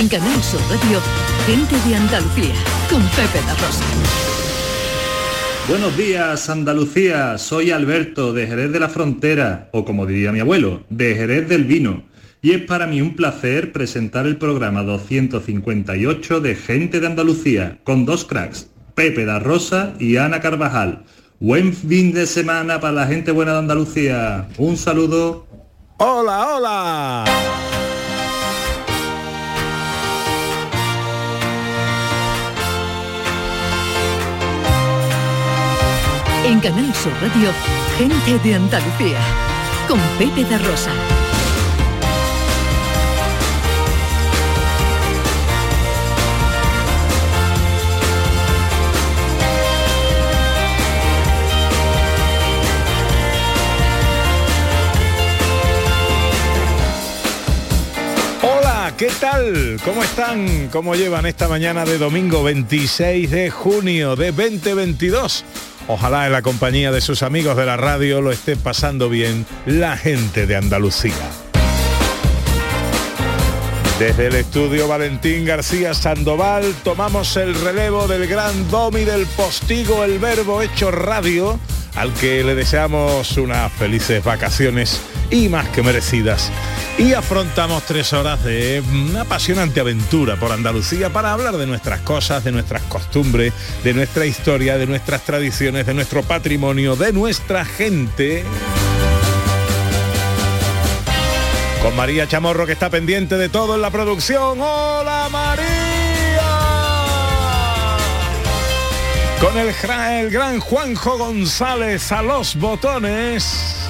En Canal Sur Radio, gente de Andalucía, con Pepe La Rosa. Buenos días, Andalucía. Soy Alberto de Jerez de la Frontera, o como diría mi abuelo, de Jerez del Vino. Y es para mí un placer presentar el programa 258 de Gente de Andalucía, con dos cracks, Pepe da Rosa y Ana Carvajal. Buen fin de semana para la gente buena de Andalucía. Un saludo. Hola, hola. En Canal Sur Radio, gente de Andalucía, con Pepe da Rosa. ¿qué tal? ¿Cómo están? ¿Cómo llevan esta mañana de domingo 26 de junio de 2022? Ojalá en la compañía de sus amigos de la radio lo esté pasando bien la gente de Andalucía. Desde el estudio Valentín García Sandoval tomamos el relevo del gran domi del postigo El Verbo Hecho Radio, al que le deseamos unas felices vacaciones y más que merecidas. Y afrontamos tres horas de una apasionante aventura por Andalucía para hablar de nuestras cosas, de nuestras costumbres, de nuestra historia, de nuestras tradiciones, de nuestro patrimonio, de nuestra gente. Con María Chamorro que está pendiente de todo en la producción. ¡Hola María! Con el, gra- el gran Juanjo González a los botones.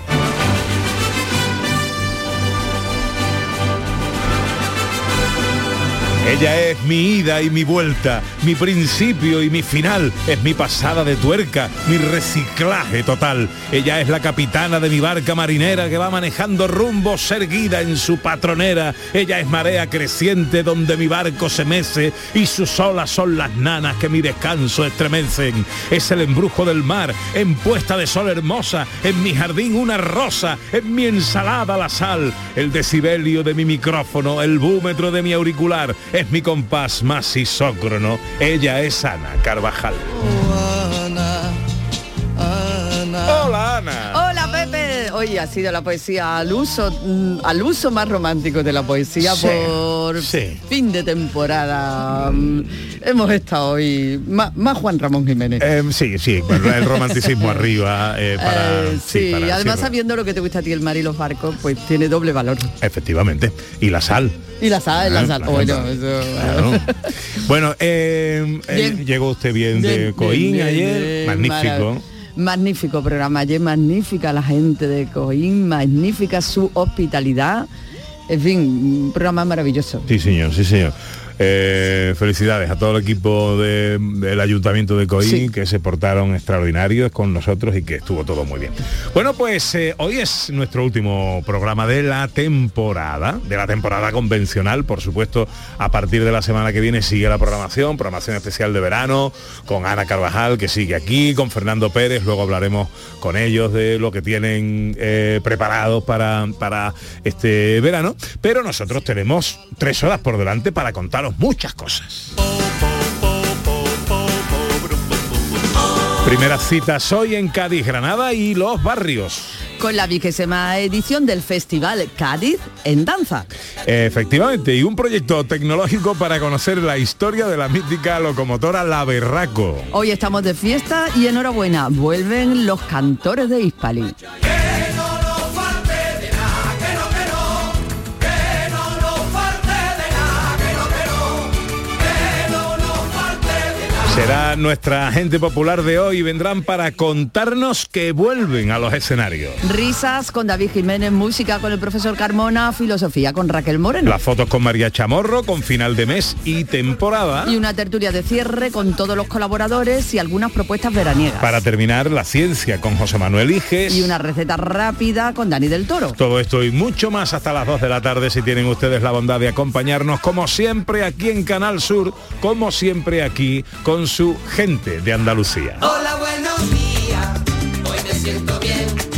Ella es mi ida y mi vuelta, mi principio y mi final, es mi pasada de tuerca, mi reciclaje total. Ella es la capitana de mi barca marinera que va manejando rumbo erguida en su patronera. Ella es marea creciente donde mi barco se mece y sus olas son las nanas que mi descanso estremecen. Es el embrujo del mar en puesta de sol hermosa, en mi jardín una rosa, en mi ensalada la sal, el decibelio de mi micrófono, el búmetro de mi auricular, es mi compás más isócrono. Ella es Ana Carvajal. Hola Ana. Hola Pepe, hoy ha sido la poesía al uso, mm, al uso más romántico de la poesía Sí, por sí. fin de temporada. Mm, Hemos estado hoy más, más Juan Ramón Jiménez. Eh, sí, sí, bueno, el romanticismo arriba eh, para, Eh, sí, para además sí, sabiendo lo que te gusta a ti el mar y los barcos, pues tiene doble valor. efectivamente. Y la sal. Y la sal, la Ah, sal. claro, Bueno, claro. eso- Claro. Bueno, eh, eh, llegó usted bien, de Coín bien, ayer, bien, magnífico. marav- Magnífico programa ayer, magnífica la gente de Coín, magnífica su hospitalidad. En fin, un programa maravilloso. Sí, señor, sí, señor. Eh, felicidades a todo el equipo de- del Ayuntamiento de Coín Sí. que se portaron extraordinarios con nosotros y que estuvo todo muy bien. Bueno, pues eh, hoy es nuestro último programa de la temporada, de la temporada convencional, por supuesto, a partir de la semana que viene sigue la programación, programación especial de verano, con Ana Carvajal que sigue aquí, con Fernando Pérez, luego hablaremos con ellos de lo que tienen eh, preparados para, para este verano, pero nosotros tenemos tres horas por delante para contaros muchas cosas. Primeras citas hoy en Cádiz, Granada y los barrios. Con la vigésima edición del Festival Cádiz en Danza. Efectivamente, y un proyecto tecnológico para conocer la historia de la mítica locomotora La Berraco. Hoy estamos de fiesta y enhorabuena, vuelven los cantores de Hispali. Será nuestra gente popular de hoy y vendrán para contarnos que vuelven a los escenarios. Risas con David Jiménez, música con el profesor Carmona, filosofía con Raquel Moreno. Las fotos con María Chamorro, con final de mes y temporada. Y una tertulia de cierre con todos los colaboradores y algunas propuestas veraniegas. Para terminar, la ciencia con José Manuel Iges. Y una receta rápida con Dani del Toro. Todo esto y mucho más hasta las 2 de la tarde si tienen ustedes la bondad de acompañarnos como siempre aquí en Canal Sur, como siempre aquí con su gente de Andalucía. Hola, buenos días. Hoy me siento bien.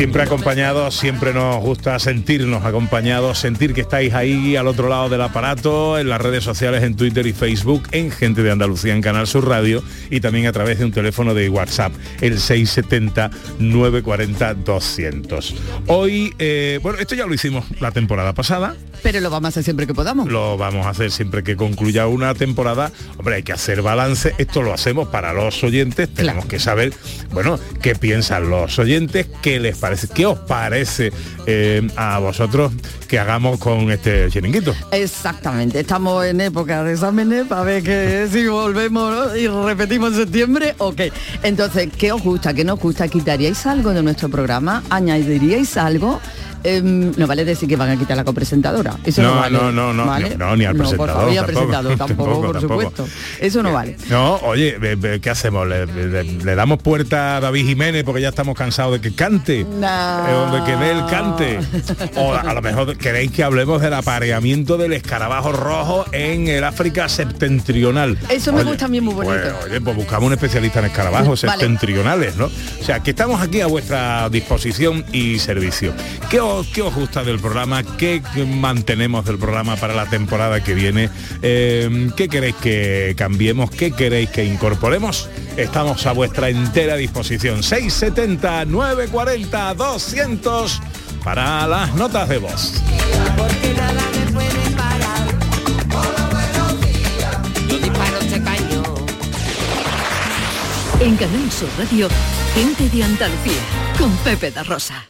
Siempre acompañados, siempre nos gusta sentirnos acompañados, sentir que estáis ahí al otro lado del aparato, en las redes sociales, en Twitter y Facebook, en Gente de Andalucía en Canal Sur Radio y también a través de un teléfono de WhatsApp, el 670-940-200. Hoy, eh, bueno, esto ya lo hicimos la temporada pasada, Pero lo vamos a hacer siempre que podamos. lo vamos a hacer siempre que concluya una temporada. Hombre, hay que hacer balance. Esto lo hacemos para los oyentes. Tenemos que saber, bueno, qué piensan los oyentes, qué les parece, qué os parece eh, a vosotros que hagamos con este chiringuito. Exactamente, estamos en época de exámenes para ver que si volvemos ¿no? y repetimos en septiembre o qué. Entonces, ¿qué os gusta? ¿Qué nos gusta? ¿Quitaríais algo de nuestro programa? ¿Añadiríais algo? Em, no vale decir que van a quitar la copresentadora. Eso no, No, vale. no, no, no, ¿vale? no, ni al por presentador, favor, al tampoco, presentador tampoco, tampoco, por tampoco. supuesto. Eso no vale. No, oye, ¿qué hacemos? ¿Le, le- le damos puerta a David Jiménez porque ya estamos cansados de que cante? No. Eh, de que dé el cante. O a, a lo mejor queréis que hablemos del apareamiento del escarabajo rojo en el África septentrional. Eso me gusta a mí muy bonito. Pues, oye, pues buscamos un especialista en escarabajos Vale. septentrionales, ¿no? O sea, que estamos aquí a vuestra disposición y servicio. ¿Qué os, qué os gusta del programa? ¿Qué mantenemos del programa para la temporada que viene? Eh, ¿Qué queréis que cambiemos? ¿Qué queréis que incorporemos? Estamos a vuestra entera disposición. 670 940 200 para las notas de voz. En Canal Sur Radio, gente de Andalucía, con Pepe da Rosa.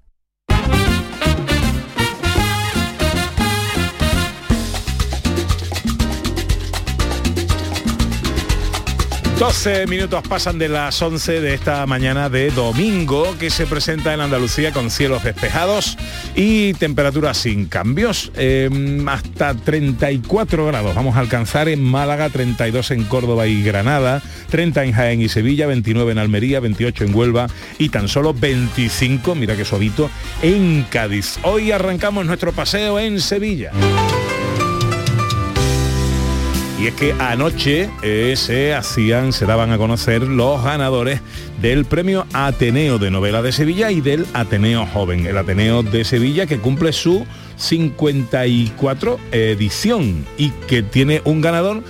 12 minutos pasan de las 11 de esta mañana de domingo que se presenta en Andalucía con cielos despejados y temperaturas sin cambios. Eh, hasta 34 grados vamos a alcanzar en Málaga, 32 en Córdoba y Granada, 30 en Jaén y Sevilla, 29 en Almería, 28 en Huelva y tan solo 25, mira qué suavito, en Cádiz. Hoy arrancamos nuestro paseo en Sevilla. Y es que anoche se hacían, se daban a conocer los ganadores del premio Ateneo de Novela de Sevilla y del Ateneo Joven. El Ateneo de Sevilla que cumple su 54 edición y que tiene un ganador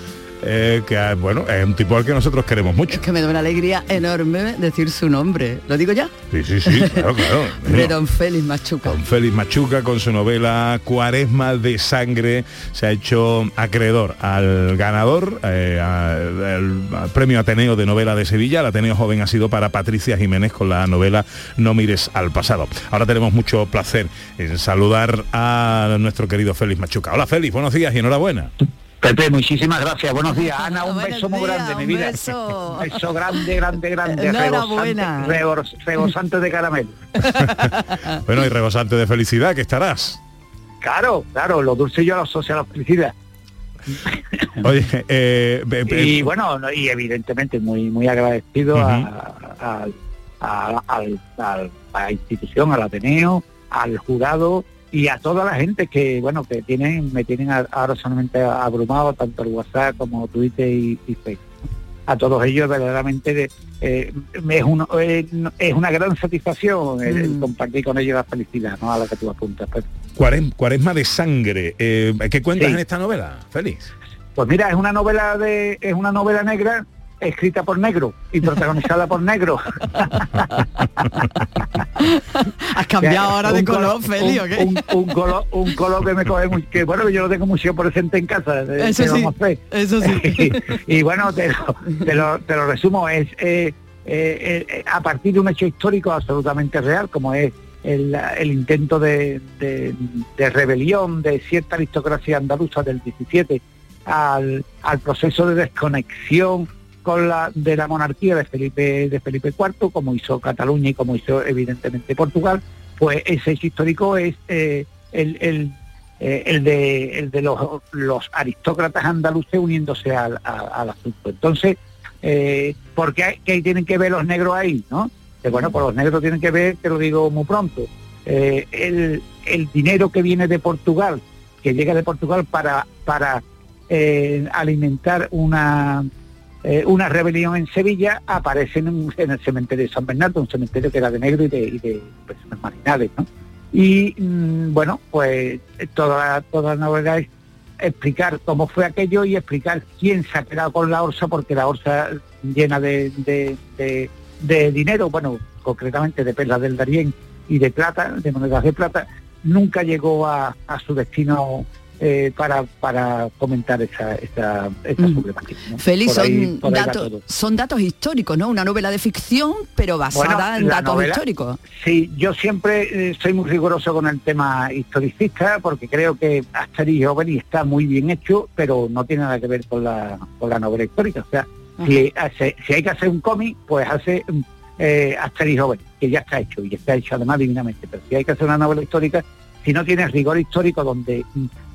eh, que, bueno, es un tipo al que nosotros queremos mucho. Es que me da una alegría enorme decir su nombre. ¿Lo digo ya? Sí, sí, sí, claro, claro. De don Félix Machuca. Con Félix Machuca, con su novela Cuaresma de Sangre, se ha hecho acreedor al ganador, eh, al, al- al premio Ateneo de Novela de Sevilla. El Ateneo Joven ha sido para Patricia Jiménez con la novela No mires al pasado. Ahora tenemos mucho placer en saludar a nuestro querido Félix Machuca. Hola Félix, buenos días y enhorabuena. Pepe, muchísimas gracias. Buenos días, Ana. Un Buenos beso muy grande, mi vida. beso. Un beso grande, grande, grande. Enhorabuena. Rebosante, rebos- rebosante de caramelo. Bueno, y rebosante de felicidad que estarás. Claro, claro, lo dulce yo lo asocio a la felicidad. Oye, eh, be- be- Y bueno, no, y evidentemente muy muy agradecido a, a- a- al- al- a la institución, al Ateneo, al jurado y a toda la gente que bueno que tienen me tienen ahora solamente abrumado tanto el WhatsApp como Twitter y, y Facebook. A todos ellos verdaderamente de- eh, es, uno- eh, es una gran satisfacción el, el Mm. compartir con ellos la felicidad, ¿no? A la que tú apuntas. Pues, Cuaresma, Cuaresma de Sangre. Eh, ¿Qué cuentas Sí. en esta novela, Félix? Pues mira, es una novela de, es una novela negra escrita por negro y protagonizada por negro. Has cambiado ahora de color, Feli, ¿o un, un- un color, un color que me coge muy, que bueno, yo lo tengo mucho presente en casa. Eso ¿qué sí, eso sí. y, y bueno, te lo, te lo, te lo resumo, es eh, eh, eh, a partir de un hecho histórico absolutamente real, como es el, el intento de, de- de rebelión de cierta aristocracia andaluza del 17 al, al proceso de desconexión con la de la monarquía de Felipe de Felipe IV, como hizo Cataluña y como hizo evidentemente Portugal, pues ese hecho histórico es eh, el, el, eh, el de, el de los, los aristócratas andaluces uniéndose al, al asunto. Entonces, eh, ¿por qué, hay- qué tienen que ver los negros ahí? ¿no? Bueno, pues los negros tienen que ver, te lo digo muy pronto, eh, el, dinero que viene de Portugal, que llega de Portugal para, para alimentar una eh, una rebelión en Sevilla, aparece en, un- en el cementerio de San Bernardo, un cementerio que era de negro y de, y personas marginales, ¿no? Y mm, bueno, pues eh, toda, toda la novela es explicar cómo fue aquello y explicar quién se ha quedado con la orsa, porque la orsa llena de, de- de- de dinero, bueno, concretamente de perlas del Darién y de plata, de monedas de plata, nunca llegó a, a su destino eh, para, para comentar esa, esa, esa Mm. problemática. ¿no? Félix, Por ahí- son, por datos, son datos históricos, ¿no? Una novela de ficción, pero basada Bueno, en datos novela- históricos. Sí, yo siempre eh, soy muy riguroso con el tema historicista porque creo que Asterix y Obelix está muy bien hecho, pero no tiene nada que ver con la, con la novela histórica. O sea, si, hace- si hay que hacer un cómic, pues hace eh, Asterix y Obelix, que ya está hecho y está hecho además divinamente. Pero si hay que hacer una novela histórica, si no tienes rigor histórico donde,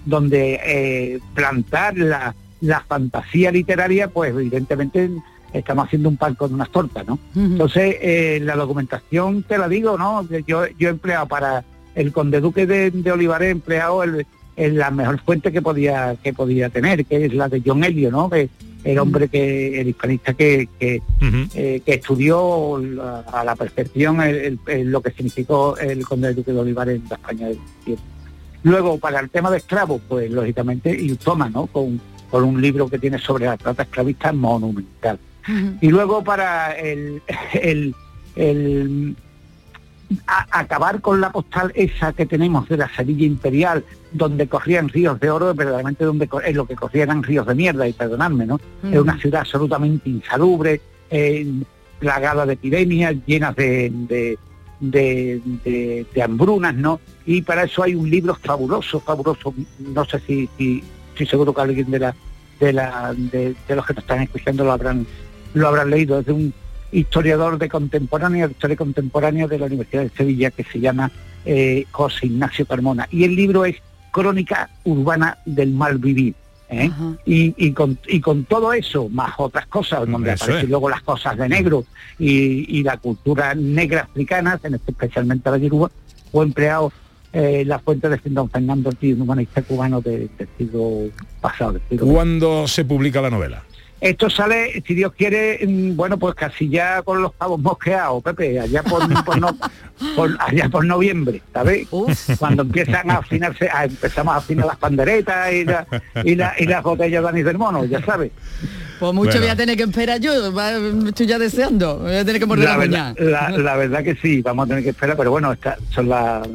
donde eh, plantar la, la fantasía literaria, pues evidentemente estamos haciendo un pan con unas tortas, ¿no? Entonces, eh, la documentación, te la digo, ¿no? Yo, yo he empleado para el conde duque de, de Olivares, he empleado el, el- la mejor fuente que podía que podía tener, que es la de John Elio, ¿no? Que el hombre que, el hispanista que, que, eh, que estudió la- a la perfección el- el- el- lo que significó el conde duque de Olivares en la España del tiempo. Luego, para el tema de esclavos, pues lógicamente, y toma, ¿no? Con, con un libro que tiene sobre la trata esclavista monumental. Y luego para el, el, el- a- acabar con la postal esa que tenemos de la Sevilla imperial, donde corrían ríos de oro, verdaderamente donde es lo que corría eran ríos de mierda, y perdonadme, ¿no? Es una ciudad absolutamente insalubre, eh, plagada de epidemias, llenas de, de, de- de- de hambrunas, ¿no? Y para eso hay un libro fabuloso, fabuloso, no sé si, si estoy seguro que alguien de la de la de, los que nos están escuchando lo habrán lo habrán leído, es de un historiador de contemporánea, de historia contemporánea de la Universidad de Sevilla que se llama eh, José Ignacio Carmona. Y el libro es Crónica Urbana del Mal Vivir. ¿Eh? y, y con, y con todo eso, más otras cosas, donde Eso aparecen es. luego las cosas de negro y, y la cultura negra africana, este- especialmente la yoruba, o empleado eh, la fuente de don Fernando Ortiz, un humanista cubano de- del siglo pasado. del siglo ¿Cuándo se publica la novela? Esto sale, si Dios quiere, mm, bueno, pues casi ya con los pavos mosqueados, Pepe, allá por, por no- por- allá por noviembre, ¿sabes? Cuando empiezan a afinarse, a- empezamos a afinar las panderetas y, la- y, la- y las botellas de anís del mono, ya sabes. Pues mucho Bueno. voy a tener que esperar yo, estoy ya deseando, voy a tener que morder la, La verdad, uña. la, la verdad que sí, vamos a tener que esperar, pero bueno, esta, son las,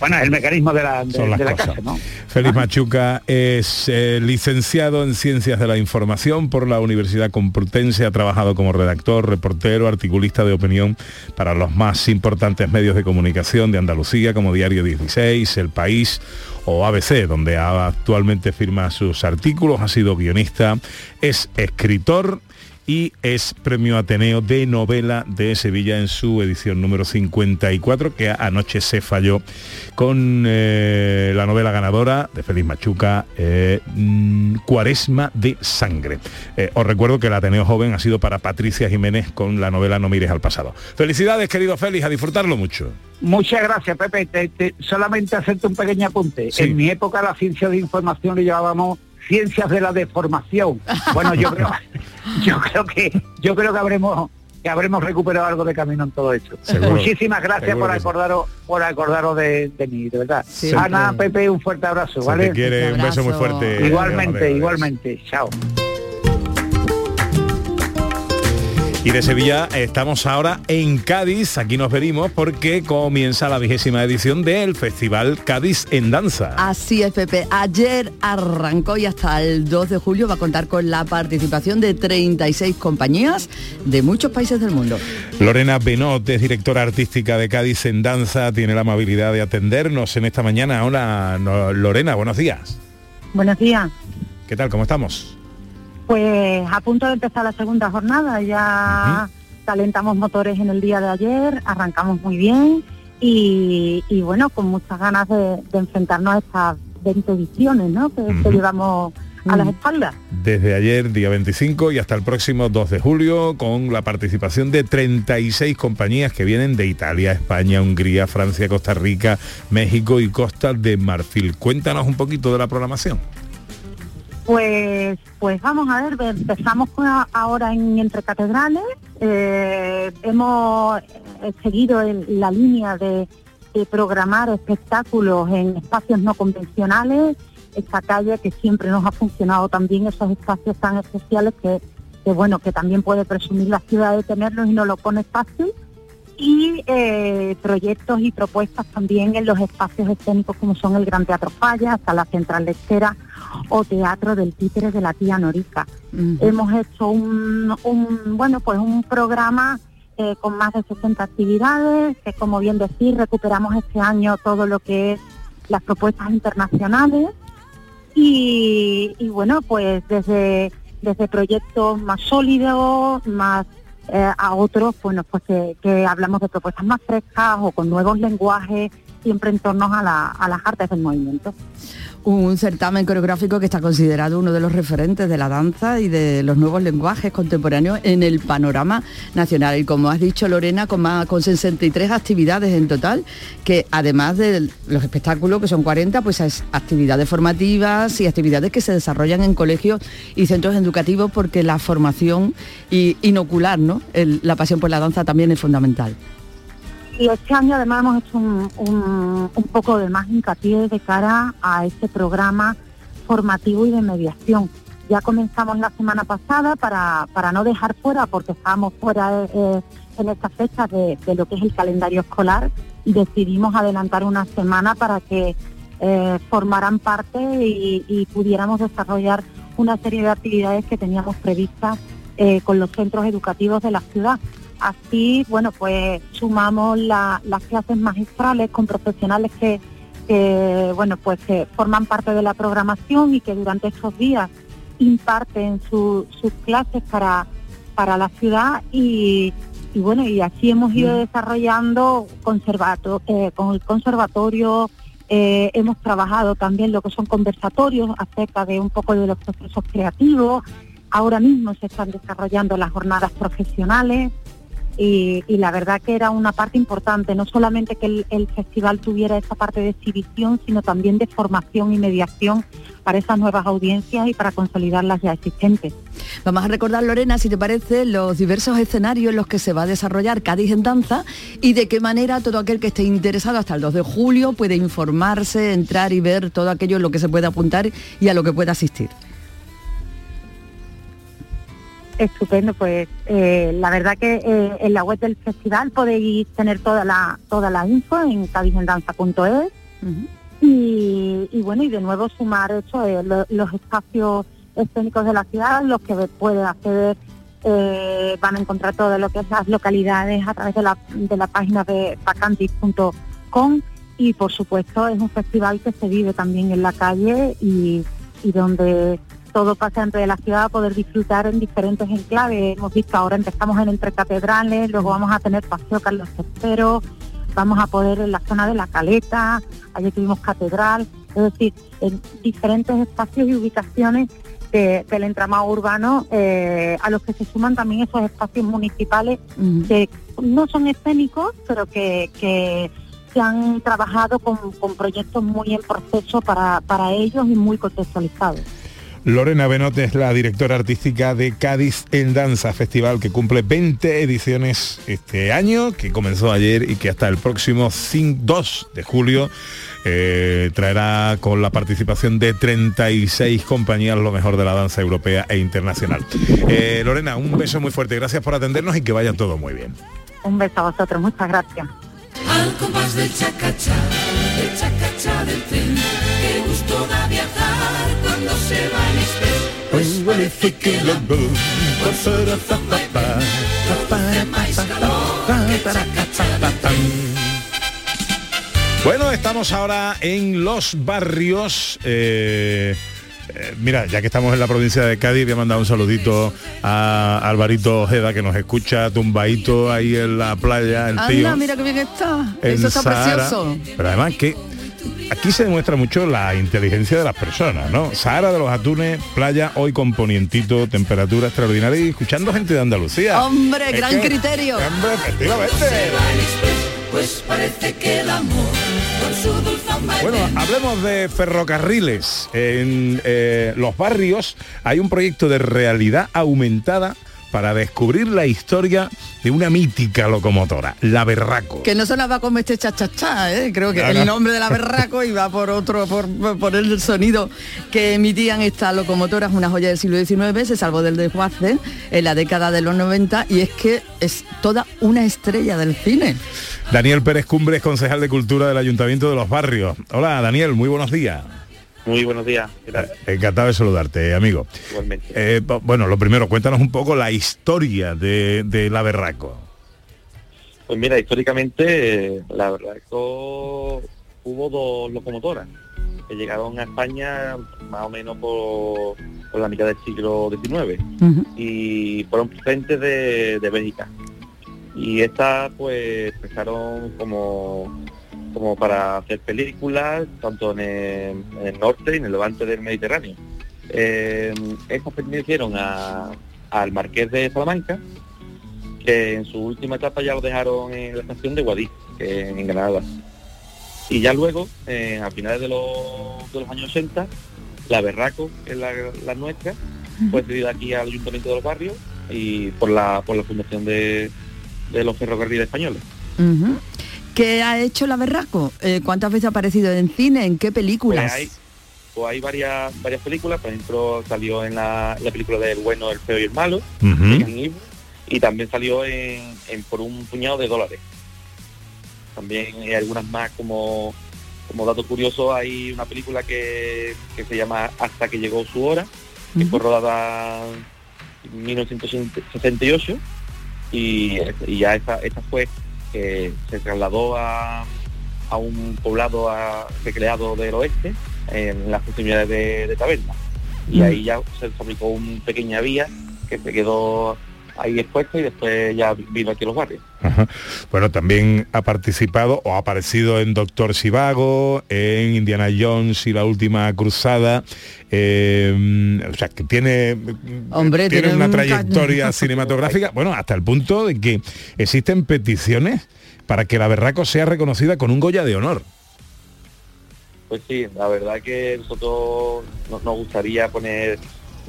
bueno, es el mecanismo de la, de, Son las de la cosas. casa, ¿no? Félix Machuca es eh, licenciado en Ciencias de la Información por la Universidad Complutense, ha trabajado como redactor, reportero, articulista de opinión para los más importantes medios de comunicación de Andalucía como Diario 16, El País o ABC, donde actualmente firma sus artículos, ha sido guionista, es escritor y es premio Ateneo de novela de Sevilla en su edición número 54, que anoche se falló con eh, la novela ganadora de Félix Machuca, eh, mm, Cuaresma de Sangre. Eh, os recuerdo que el Ateneo Joven ha sido para Patricia Jiménez con la novela No mires al pasado. Felicidades, querido Félix, a disfrutarlo mucho. Muchas gracias, Pepe. Te- te- solamente hacerte un pequeño apunte. Sí. En mi época la ciencia de información le llamábamos ciencias de la deformación. Bueno, yo creo, yo creo que yo creo que habremos que habremos recuperado algo de camino en todo esto. Seguro. Muchísimas gracias por que sí. acordaros por acordaros de, de mí, de verdad. Siempre. Ana, Pepe, un fuerte abrazo, Se ¿vale? te quiere, un beso muy fuerte. Igualmente, igualmente. Chao. Y de Sevilla estamos ahora en Cádiz, aquí nos venimos porque comienza la vigésima edición del Festival Cádiz en Danza. Así es, Pepe. Ayer arrancó y hasta el 2 de julio va a contar con la participación de 36 compañías de muchos países del mundo. Lorena Benot es directora artística de Cádiz en Danza, tiene la amabilidad de atendernos en esta mañana. Hola, Lorena, buenos días. Buenos días. ¿Qué tal? ¿Cómo estamos? Pues a punto de empezar la segunda jornada, ya calentamos motores en el día de ayer, arrancamos muy bien y, y bueno, con muchas ganas de, de enfrentarnos a estas 20 ediciones ¿no? que, que llevamos a las espaldas. Desde ayer, día 25, y hasta el próximo 2 de julio, con la participación de 36 compañías que vienen de Italia, España, Hungría, Francia, Costa Rica, México y Costa de Marfil. Cuéntanos un poquito de la programación. Pues, pues vamos a ver, ve- empezamos ahora en Entre Catedrales, eh, hemos eh, seguido la línea de, programar espectáculos en espacios no convencionales, esta calle que siempre nos ha funcionado también, esos espacios tan especiales que bueno, que también puede presumir la ciudad de tenerlos y no lo pone fácil y eh, proyectos y propuestas también en los espacios escénicos como son el Gran Teatro Falla, hasta la Central Lechera o Teatro del Títere de la Tía Norica. Hemos hecho un, un, bueno pues un programa eh, con más de 60 actividades, que como bien decir, recuperamos este año todo lo que es las propuestas internacionales y, y bueno, pues desde, desde proyectos más sólidos, más eh, a otros, bueno, pues que, que hablamos de propuestas más frescas o con nuevos lenguajes, siempre en torno a, la- a las artes del movimiento. Un certamen coreográfico que está considerado uno de los referentes de la danza y de los nuevos lenguajes contemporáneos en el panorama nacional. Y como has dicho, Lorena, con, más, con 63 actividades en total, que además de los espectáculos, que son 40, pues es actividades formativas y actividades que se desarrollan en colegios y centros educativos porque la formación y inocular ¿no? El- la pasión por la danza también es fundamental. Y este año además hemos hecho un, un- poco de más hincapié de cara a este programa formativo y de mediación. Ya comenzamos la semana pasada para, para no dejar fuera, porque estábamos fuera eh, en esta fecha de, de lo que es el calendario escolar, decidimos adelantar una semana para que eh, formaran parte y, y pudiéramos desarrollar una serie de actividades que teníamos previstas eh, con los centros educativos de la ciudad. Así, bueno, pues sumamos la- las clases magistrales con profesionales que, que, bueno, pues que forman parte de la programación y que durante estos días imparten su- sus clases para, para la ciudad y, y bueno, y así hemos ido desarrollando conservato, eh, con el conservatorio, eh, hemos trabajado también lo que son conversatorios acerca de un poco de los procesos creativos. Ahora mismo se están desarrollando las jornadas profesionales y, la verdad que era una parte importante, no solamente que el, el festival tuviera esa parte de exhibición, sino también de formación y mediación para esas nuevas audiencias y para consolidar las ya existentes. Vamos a recordar, Lorena, si te parece, los diversos escenarios en los que se va a desarrollar Cádiz en Danza y de qué manera todo aquel que esté interesado hasta el 2 de julio puede informarse, entrar y ver todo aquello en lo que se puede apuntar y a lo que pueda asistir. Estupendo, pues eh, la verdad que eh, en la web del festival podéis tener toda la toda la info en cadizendanza.es y, y bueno, y de nuevo sumar eso, eh, lo- los espacios escénicos de la ciudad, los que pueden acceder eh, van a encontrar todo lo que es las localidades a través de la, de la página de vacantis.com y por supuesto es un festival que se vive también en la calle y, y donde todo pasa dentro de la ciudad a poder disfrutar en diferentes enclaves. Hemos visto ahora empezamos en Entre Catedrales, luego vamos a tener Paseo Carlos III, vamos a poder en la zona de la Caleta, allí tuvimos Catedral, es decir, en diferentes espacios y ubicaciones de- del entramado urbano eh, a los que se suman también esos espacios municipales que no son escénicos, pero que, que se han trabajado con, con proyectos muy en proceso para, para ellos y muy contextualizados. Lorena Benote es la directora artística de Cádiz en Danza, festival que cumple 20 ediciones este año, que comenzó ayer y que hasta el próximo 5, 2 de julio eh, traerá con la participación de 36 compañías lo mejor de la danza europea e internacional. Eh, Lorena, un beso muy fuerte, gracias por atendernos y que vaya todo muy bien. Un beso a vosotros, muchas gracias. Al compás del chacachá, del chacachá del tren, qué gusto da viajar cuando se va Pues que el que. Bueno, estamos ahora en los barrios. eh, eh, mira, ya que estamos en la provincia de Cádiz, voy a mandar un saludito a Alvarito Ojeda que nos escucha tumbadito ahí en la playa, el tío. Mira qué bien está. Eso está Sahara. precioso. Pero además que aquí se demuestra mucho la inteligencia de las personas, ¿no? Sahara de los Atunes, playa hoy con ponientito, temperatura extraordinaria y escuchando gente de Andalucía. Hombre, Es gran que- criterio. Hombre, efectivamente. Pues parece que el amor con su dulzón Bueno, hablemos de ferrocarriles. En eh, los barrios hay un proyecto de realidad aumentada para descubrir la historia de una mítica locomotora, la Berraco. Que no sonaba como este cha-cha-cha, ¿eh? creo que No, el no. nombre de la berraco iba por otro, por, por el sonido que emitían estas locomotoras, una joya del siglo XIX, se salvó del desguace en la década de los 90 y es que es toda una estrella del cine. Daniel Pérez Cumbres, concejal de Cultura del Ayuntamiento de los Barrios. Hola, Daniel, muy buenos días. Muy buenos días. ¿qué tal? Encantado de saludarte, amigo. Igualmente. Eh, bu- bueno, lo primero, cuéntanos un poco la historia de, de la Berraco. Pues mira, históricamente, eh, la verdad es que hubo dos locomotoras que llegaron a España más o menos por, por la mitad del siglo XIX y fueron procedentes de, de Bélgica. Y estas pues empezaron como, como para hacer películas, tanto en el, en el norte y en el levante del Mediterráneo. Eh, estas pertenecieron a- al Marqués de Salamanca, que en su última etapa ya lo dejaron en la estación de Guadix, en Granada. Y ya luego, eh, a finales de los, de los años 80, la Berraco, que es la, la nuestra, fue cedida aquí al Ayuntamiento de los Barrios y por la, por la fundación de, de los ferrocarriles españoles. ¿Qué ha hecho la berraco? Eh, ¿Cuántas veces ha aparecido en cine? ¿En qué películas? Pues hay, pues hay varias, varias películas, por ejemplo, salió en la, la película del bueno, el feo y el malo, Ian Eastwood, y también salió en, en por un puñado de dólares. También hay algunas más como, como dato curioso, hay una película que, que se llama Hasta que llegó su hora, que fue rodada en 1968 y, y ya esa, esa fue que se trasladó a, a un poblado a- recreado del oeste en las proximidades de, de Taberna. Y ahí ya se fabricó una pequeña vía que se quedó ahí expuesta y después ya vino aquí a los barrios. Ajá. Bueno, también ha participado o ha aparecido en Doctor Sivago, en Indiana Jones y la última cruzada. eh, o sea, que tiene, Hombre, tiene tiene una un trayectoria ca- cinematográfica, bueno, hasta el punto de que existen peticiones para que la Berraco sea reconocida con un Goya de honor. Pues sí, la verdad que nosotros nos, nos gustaría poner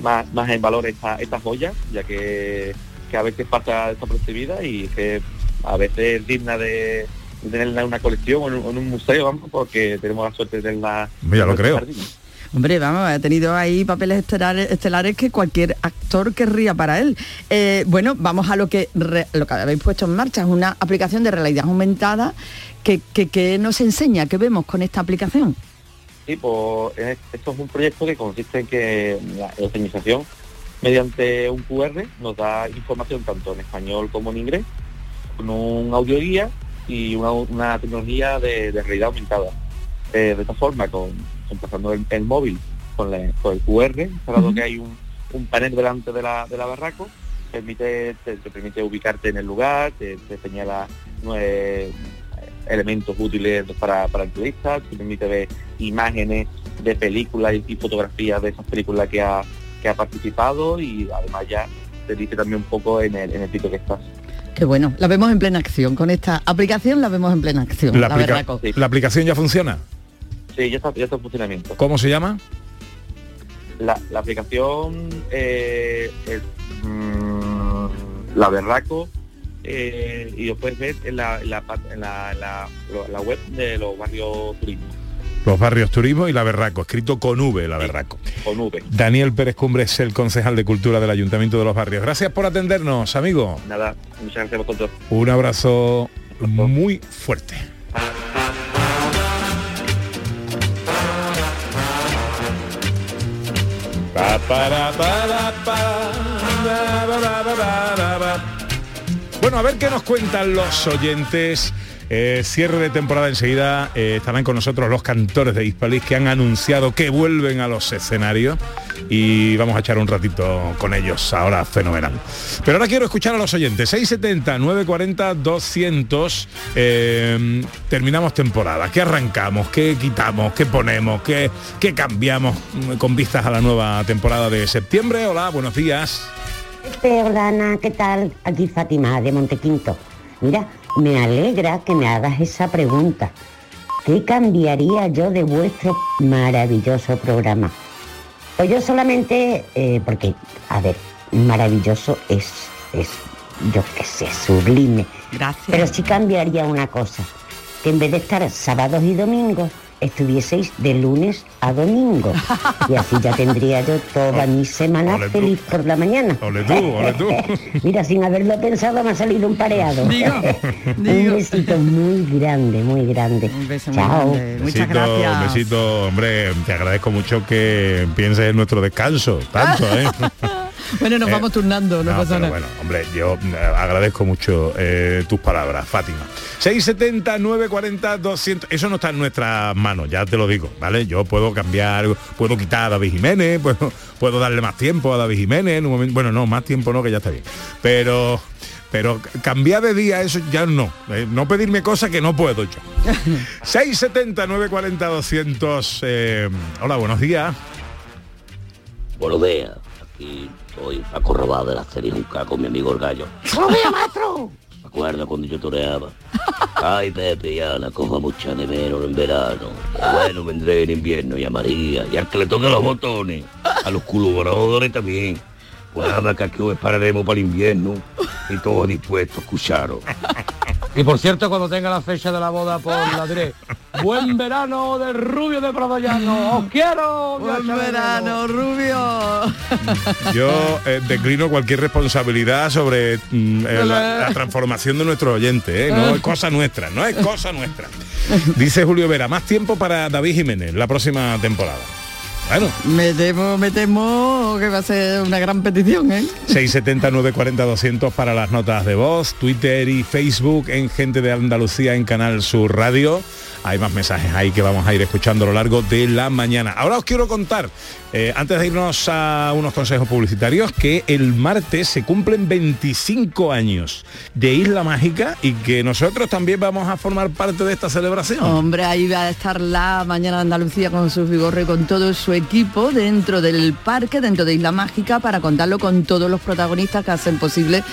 más, más en valor esta, esta joya, ya que, que a veces pasa desapercibida y que a veces es digna de, de tenerla en una colección o en, un- o en un museo, vamos, porque tenemos la suerte de tenerla. Ya lo creo. jardín. Hombre, vamos, ha tenido ahí papeles estelares, estelares que cualquier actor querría para él. Eh, bueno, vamos a lo que re- lo que habéis puesto en marcha, es una aplicación de realidad aumentada que, que, que nos enseña, que vemos con esta aplicación. Sí, pues es- esto es un proyecto que consiste en que la la optimización mediante un QR nos da información tanto en español como en inglés, con un audio guía y una, una tecnología de, de realidad aumentada. Eh, de esta forma, con, pasando el, el móvil con, la- con el QR, instalado que hay un, un panel delante de la, de la barraco, permite, te, te permite ubicarte en el lugar, te, te señala eh, elementos útiles para, para el turista, te permite ver imágenes de películas y, y fotografías de esas películas que ha, que ha participado y además ya te dice también un poco en el, en el sitio que estás. Que bueno, la vemos en plena acción. Con esta aplicación la vemos en plena acción. La, La, aplica-. ¿La aplicación ya funciona? Sí, ya está, ya está en funcionamiento. ¿Cómo se llama? La, la aplicación eh, es mm, La Berraco eh, y lo puedes ver en la, en en la- en la- la web de los barrios turismo, Los barrios turismo y la Berraco, escrito con V, la Berraco. con V. Daniel Pérez Cumbre es el concejal de Cultura del Ayuntamiento de los Barrios. Gracias por atendernos, amigo. Nada, muchas gracias a vosotros. Un abrazo muy fuerte. Bueno, a ver qué nos cuentan los oyentes. Eh, cierre de temporada enseguida eh, estarán con nosotros los cantores de Hispalis que han anunciado que vuelven a los escenarios y vamos a echar un ratito con ellos ahora fenomenal. Pero ahora quiero escuchar a los oyentes. 670 940 200 eh, terminamos temporada. ¿Qué arrancamos? ¿Qué quitamos? ¿Qué ponemos? ¿Qué, qué cambiamos con vistas a la nueva temporada de septiembre? Hola, buenos días. ¿qué tal? Aquí Fátima de Montequinto. Mira, me alegra que me hagas esa pregunta. ¿Qué cambiaría yo de vuestro maravilloso programa? Pues yo solamente, eh, porque, a ver, maravilloso es, es, yo qué sé, sublime. Gracias. Pero sí cambiaría una cosa, que en vez de estar sábados y domingos, estuvieseis de lunes a domingo. Y así ya tendría yo toda mi semana Ole tú. feliz por la mañana. Ole tú, ole tú. Mira, sin haberlo pensado me ha salido un pareado. Digo, un digo. besito muy grande, muy grande. Un beso muy Chao. grande. Muchas besito, gracias. besito, hombre, te agradezco mucho que pienses en nuestro descanso, tanto, ¿eh? Bueno, nos Eh, vamos turnando, no, No, pasa nada. bueno, hombre, yo eh, agradezco mucho eh, tus palabras, Fátima. 670, 940, 200, eso no está en nuestras manos, ya te lo digo, ¿vale? Yo puedo cambiar, puedo quitar a David Jiménez, puedo, puedo darle más tiempo a David Jiménez en un momento, bueno, no, más tiempo no, que ya está bien. Pero pero cambiar de día eso ya no, eh, no pedirme cosas que no puedo yo. 670 940 200 eh, hola, buenos días. Buenos días, aquí soy Paco Robado de la serie Junca con mi amigo el gallo. ¡Buenos maestro! ¿Me acuerdas cuando yo toreaba? Ay, Pepe y Ana, coja mucha de menos en verano. Bueno, vendré en invierno y a María. Y al que le toque los botones, a los colaboradores también. Pues nada, que aquí os esperaremos para el invierno y todos dispuestos a escucharos. Y por cierto, cuando tenga la fecha de la boda, por la diré. Buen verano del rubio de Pradoyano. Os quiero. Buen verano, Rubio. Yo eh, declino cualquier responsabilidad sobre mm, eh, la, la transformación de nuestro oyente, ¿eh? no es cosa nuestra, no es cosa nuestra. Dice Julio Vera, más tiempo para David Jiménez la próxima temporada. Bueno, Me temo, me temo que va a ser una gran petición, ¿eh? 670 940 200 para las notas de voz, Twitter y Facebook en Gente de Andalucía en Canal Sur Radio. Hay más mensajes ahí que vamos a ir escuchando a lo largo de la mañana. Ahora os quiero contar, eh, antes de irnos a unos consejos publicitarios, que el martes se cumplen 25 años de Isla Mágica y que nosotros también vamos a formar parte de esta celebración. Hombre, ahí va a estar la mañana de Andalucía con su Vigorre con todo su equipo dentro del parque, dentro de Isla Mágica, para contarlo con todos los protagonistas que hacen posible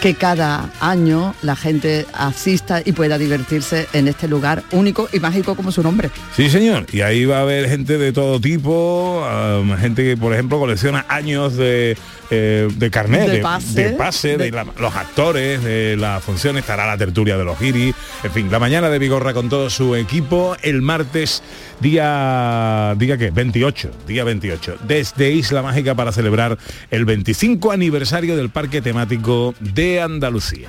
que cada año la gente asista y pueda divertirse en este lugar único mágico como su nombre. Sí, señor. Y ahí va a haber gente de todo tipo, um, gente que, por ejemplo, colecciona años de, eh, de carnet, De pase. de pase, de la- los actores, de la función, estará la tertulia de los giris. En fin, la mañana de Vigorra con todo su equipo, el martes, día, día qué, 28, día 28, desde Isla Mágica para celebrar el 25 aniversario del Parque Temático de Andalucía.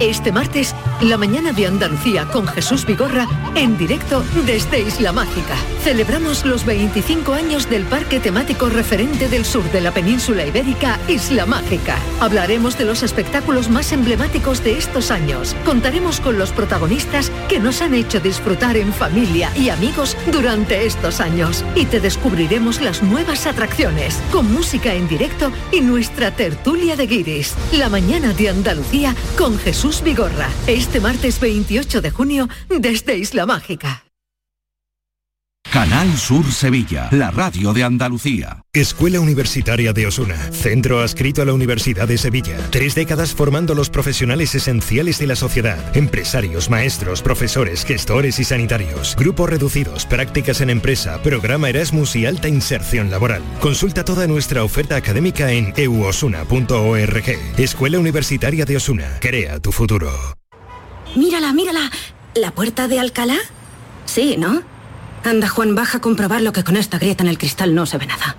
Este martes, la mañana de Andalucía con Jesús Vigorra en directo desde Isla Mágica. Celebramos los 25 años del parque temático referente del sur de la península ibérica, Isla Mágica. Hablaremos de los espectáculos más emblemáticos de estos años. Contaremos con los protagonistas que nos han hecho disfrutar en familia y amigos durante estos años. Y te descubriremos las nuevas atracciones, con música en directo y nuestra tertulia de guiris. La mañana de Andalucía con Jesús Vigorra. Este martes 28 de junio desde Isla Mágica. Canal Sur Sevilla, la radio de Andalucía. Escuela Universitaria de Osuna, centro adscrito a la Universidad de Sevilla. Tres décadas formando los profesionales esenciales de la sociedad, empresarios, maestros, profesores, gestores y sanitarios. Grupos reducidos, prácticas en empresa, programa Erasmus y alta inserción laboral. Consulta toda nuestra oferta académica en euosuna.org. Escuela Universitaria de Osuna, crea tu futuro. Mírala, mírala. ¿La puerta de Alcalá? Sí, ¿no? Anda, Juan, baja a comprobar lo que con esta grieta en el cristal no se ve nada.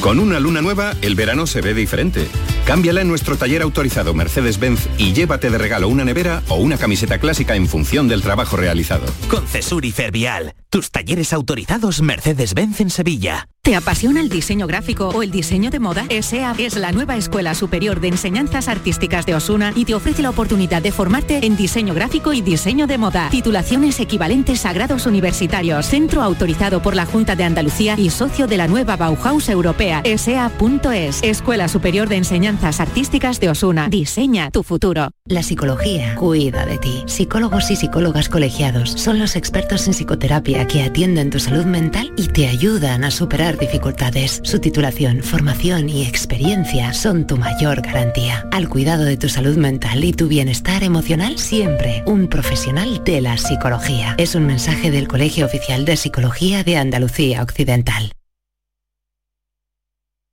Con una luna nueva, el verano se ve diferente. Cámbiala en nuestro taller autorizado Mercedes-Benz y llévate de regalo una nevera o una camiseta clásica en función del trabajo realizado. Con Cesur y Fervial, tus talleres autorizados Mercedes-Benz en Sevilla. ¿Te apasiona el diseño gráfico o el diseño de moda? ESEA es la nueva Escuela Superior de Enseñanzas Artísticas de Osuna y te ofrece la oportunidad de formarte en diseño gráfico y diseño de moda. Titulaciones equivalentes a grados universitarios. Centro autorizado por la Junta de Andalucía y socio de la nueva Bauhaus Europea. ESEA.es. Escuela Superior de Enseñanzas Artísticas de Osuna. Diseña tu futuro. La psicología cuida de ti. Psicólogos y psicólogas colegiados son los expertos en psicoterapia que atienden tu salud mental y te ayudan a superar dificultades. Su titulación, formación y experiencia son tu mayor garantía. Al cuidado de tu salud mental y tu bienestar emocional, siempre un profesional de la psicología. Es un mensaje del Colegio Oficial de Psicología de Andalucía Occidental.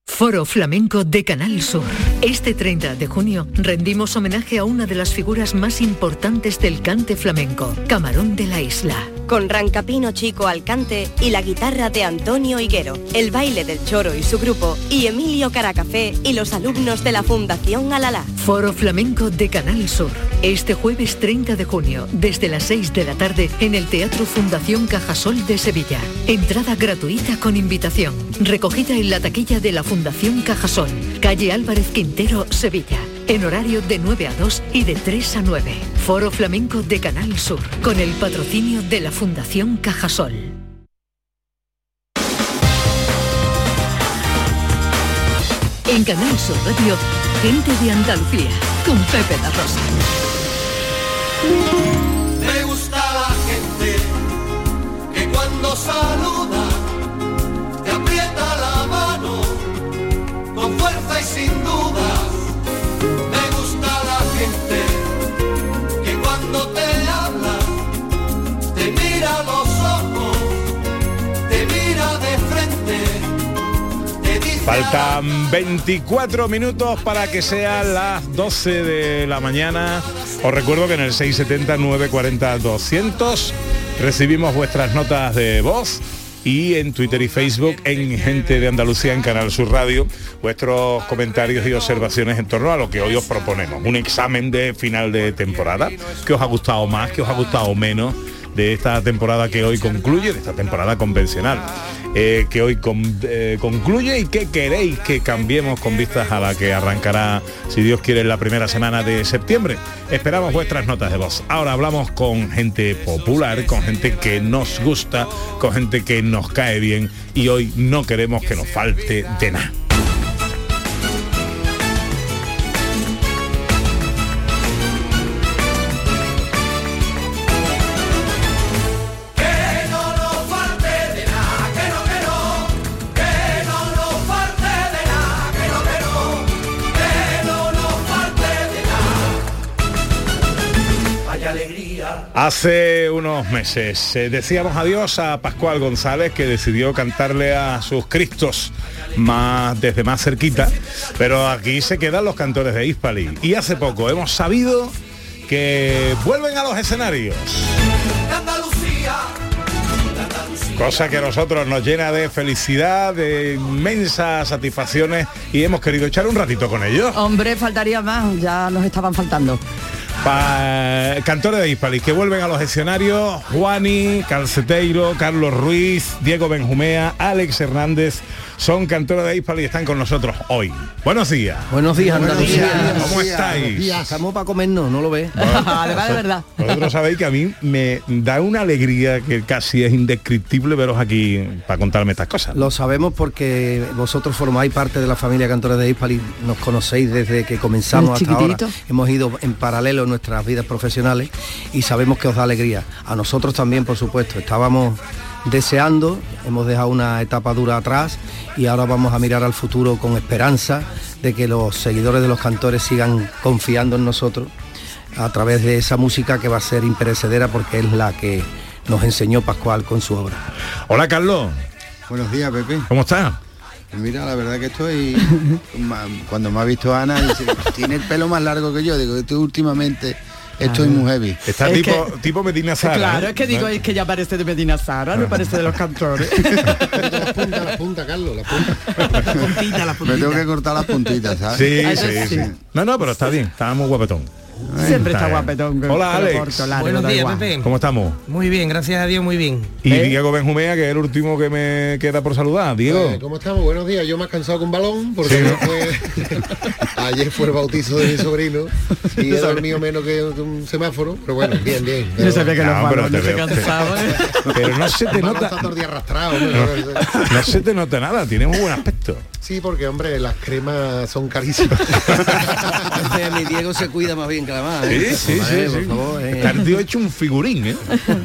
Foro Flamenco de Canal Sur. Este 30 de junio rendimos homenaje a una de las figuras más importantes del cante flamenco, Camarón de la Isla. Con Rancapino Chico al cante y la guitarra de Antonio Higuero, el baile del Choro y su grupo, y Emilio Caracafé y los alumnos de la Fundación Alalá. Foro Flamenco de Canal Sur. Este jueves 30 de junio, desde las 6 de la tarde, en el Teatro Fundación Cajasol de Sevilla. Entrada gratuita con invitación. Recogida en la taquilla de la Fundación Cajasol, calle Álvarez Quintero, Sevilla. En horario de 9 a 2 y de 3 a 9. Foro Flamenco de Canal Sur, con el patrocinio de la Fundación Cajasol. En Canal Sur Radio, gente de Andalucía, con Pepe da Rosa. Me gusta la gente que cuando saluda Faltan 24 minutos para que sean las 12 de la mañana. Os recuerdo que en el 670-940-200 recibimos vuestras notas de voz y en Twitter y Facebook en Gente de Andalucía en Canal Sur Radio vuestros comentarios y observaciones en torno a lo que hoy os proponemos. Un examen de final de temporada. que os ha gustado más? que os ha gustado menos? De esta temporada que hoy concluye, de esta temporada convencional, eh, que hoy con- eh, concluye y que queréis que cambiemos con vistas a la que arrancará, si Dios quiere, la primera semana de septiembre. Esperamos vuestras notas de voz. Ahora hablamos con gente popular, con gente que nos gusta, con gente que nos cae bien y hoy no queremos que nos falte de nada. Hace unos meses eh, decíamos adiós a Pascual González que decidió cantarle a sus Cristos más desde más cerquita, pero aquí se quedan los cantores de Hispali y hace poco hemos sabido que vuelven a los escenarios. Cosa que a nosotros nos llena de felicidad, de inmensas satisfacciones y hemos querido echar un ratito con ellos. Hombre, faltaría más, ya nos estaban faltando. Pa- cantores de Hispalis que vuelven a los escenarios, Juani, Calceteiro, Carlos Ruiz, Diego Benjumea, Alex Hernández, son cantores de Hispalis y están con nosotros hoy. Buenos días. Buenos días, Andalucía. ¿Cómo estáis? días. Estamos para comernos, ¿no lo ves? Además de verdad. Vosotros sabéis que a mí me da una alegría que casi es indescriptible veros aquí para contarme estas cosas. Lo sabemos porque vosotros formáis parte de la familia Cantores de Hispali, nos conocéis desde que comenzamos hasta ahora. Hemos ido en paralelo en nuestras vidas profesionales y sabemos que os da alegría. A nosotros también, por supuesto. Estábamos deseando, hemos dejado una etapa dura atrás y ahora vamos a mirar al futuro con esperanza de que los seguidores de los cantores sigan confiando en nosotros a través de esa música que va a ser imperecedera porque es la que nos enseñó Pascual con su obra. Hola Carlos. Buenos días, Pepe. ¿Cómo estás? Pues Mira, la verdad que estoy... Cuando me ha visto Ana, dice, tiene el pelo más largo que yo. Digo, estoy últimamente, estoy muy heavy. Está Es tipo, que- tipo Medina Sara. claro, ¿eh? es que digo, es que ya parece de Medina Sara, no parece de los cantores. la punta, la punta, Carlos, la punta. La puntita, la puntita. Me tengo que cortar las puntitas, ¿sabes? Sí, sí, sí. No, no, pero está bien, está muy guapetón. Siempre está bien. guapetón. con Hola Alex. corto, largo, Buenos días. Pepe. ¿Cómo estamos? Muy bien, gracias a Dios, muy bien. Y Diego Benjumea, que es el último que me queda por saludar. Diego. Eh, ¿Cómo estamos? Buenos días. Yo más cansado que un balón porque Sí, ¿no? ayer, fue, ayer fue el bautizo de mi sobrino y he dormido menos que un semáforo, pero bueno, bien, bien. Yo sabía que los No, pero balones te se veo- cansaban. ¿eh? Pero no se te nota. está todo el día arrastrado. No, se te nota nada, tiene muy buen aspecto. Sí, porque hombre, las cremas son carísimas. Entonces, mi Diego se cuida más bien que la más. Sí, ¿eh? sí, sí, por sí. favor, eh. Tío hecho un figurín, ¿eh?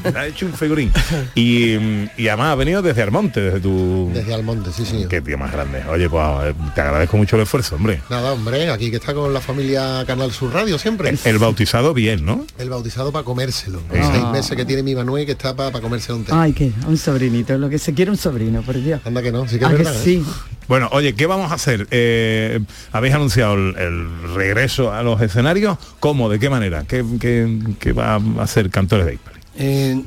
Está hecho un figurín. Y, y además ha venido desde Almonte, desde tu... Desde Almonte, sí, señor. Qué tío más grande. Oye, pues eh, te agradezco mucho el esfuerzo, hombre. Nada, hombre, aquí que está con la familia Canal Sur Radio siempre. El, el bautizado bien, ¿no? El bautizado para comérselo. Sí. Seis Ah. meses que tiene mi Manuel que está para comérselo un té. Ay, que un sobrinito, lo que se quiere un sobrino, por Dios. Anda que no, sí que Ah, es que verdad. ¿eh? Bueno, oye, ¿qué vamos a hacer? Eh, Habéis anunciado el, regreso a los escenarios. ¿Cómo? ¿De qué manera? ¿Qué, va a hacer Cantores de Hispali? Eh,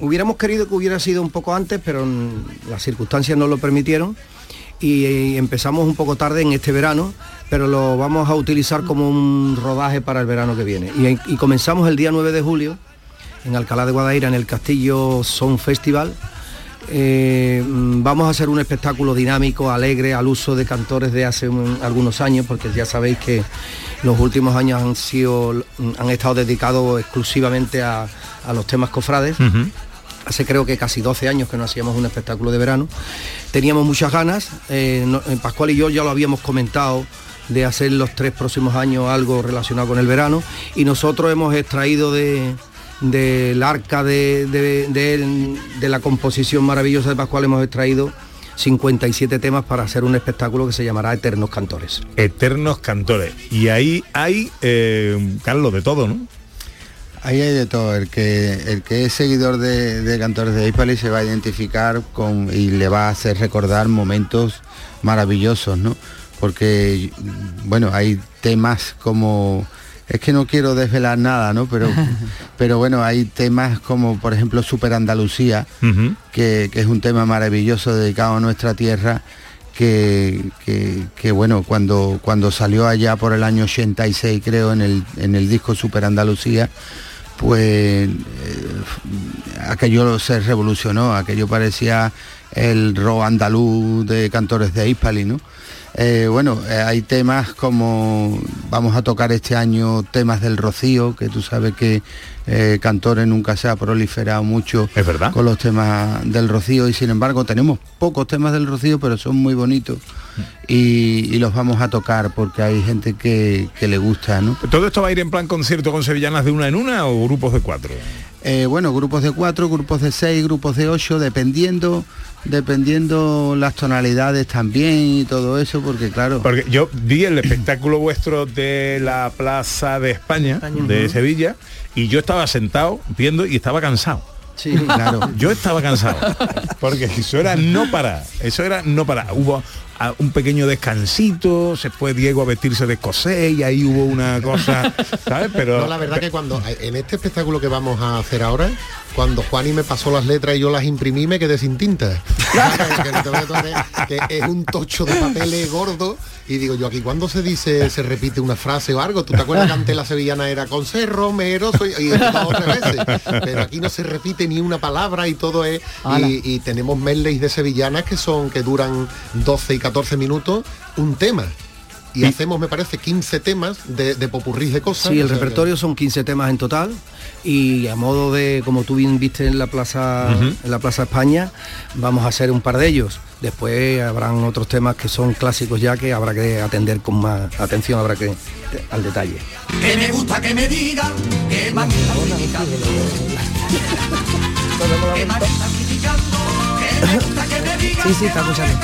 hubiéramos querido que hubiera sido un poco antes, pero las circunstancias no lo permitieron y, eh, empezamos un poco tarde en este verano, pero lo vamos a utilizar como un rodaje para el verano que viene. Y, y comenzamos el día 9 de julio en Alcalá de Guadaira, en el Castillo Son Festival. Eh, mm, vamos a hacer un espectáculo dinámico, alegre, al uso de cantores de hace un- algunos años, porque ya sabéis que los últimos años han sido, mm, han estado dedicados exclusivamente a, a los temas cofrades. Hace creo que casi 12 años que no hacíamos un espectáculo de verano. Teníamos muchas ganas, eh, no- eh, Pascual y yo ya lo habíamos comentado de hacer los tres próximos años algo relacionado con el verano y nosotros hemos extraído de del arca de, de- de- de la composición maravillosa de Pascual hemos extraído 57 temas para hacer un espectáculo que se llamará Eternos Cantores. Eternos Cantores. Y ahí hay, eh, Carlos, de todo, ¿no? Ahí hay de todo. El que, el que es seguidor de, de Cantores de Hispali se va a identificar con y le va a hacer recordar momentos maravillosos, ¿no? Porque, bueno, hay temas como... Es que no quiero desvelar nada, ¿no? Pero, pero bueno, hay temas como, por ejemplo, Super Andalucía, que, que es un tema maravilloso dedicado a nuestra tierra, que, que- que, bueno, cuando, cuando salió allá por el año 86, creo, en el, en el disco Super Andalucía, pues eh, aquello se revolucionó, aquello parecía el rock andaluz de cantores de Hispali, ¿no? Eh, bueno, eh, hay temas como vamos a tocar este año temas del Rocío, que tú sabes que eh, Cantores nunca se ha proliferado mucho con los temas del Rocío y sin embargo tenemos pocos temas del Rocío, pero son muy bonitos y, y los vamos a tocar porque hay gente que, que le gusta, ¿no? ¿Todo esto va a ir en plan concierto con sevillanas de una en una o grupos de cuatro? Eh, bueno, grupos de cuatro, grupos de seis, grupos de ocho, dependiendo, dependiendo las tonalidades también y todo eso, porque claro. Porque yo vi el espectáculo vuestro de la Plaza de España, de. Sevilla, y yo estaba sentado viendo y estaba cansado. Sí, claro. Yo estaba cansado. Porque eso era no parar. Eso era no parar. Hubo un pequeño descansito, se fue Diego a vestirse de escocés y ahí hubo una cosa, ¿sabes? Pero No, la verdad que cuando en este espectáculo que vamos a hacer ahora, cuando Juani me pasó las letras y yo las imprimí, me quedé sin tinta. que, es un tocho de papeles gordo y digo yo aquí cuando se dice se repite una frase o algo tú te acuerdas que antes la sevillana era con ser romero soy y dos o tres veces pero aquí no se repite ni una palabra y todo es y, y tenemos medleys de sevillanas que son que duran 12 y 14 minutos un tema y hacemos, me parece, 15 temas de, de popurrís de cosas. Sí, el que- repertorio son 15 temas en total y a modo de, como tú bien viste en la Plaza, en la Plaza España, vamos a hacer un par de ellos. Después habrán otros temas que son clásicos ya que habrá que atender con más atención, habrá que al detalle. Que me gusta que me digan que me han estado criticando. Que me han estado criticando. Que me gusta que me digan Sí, sí, está escuchando.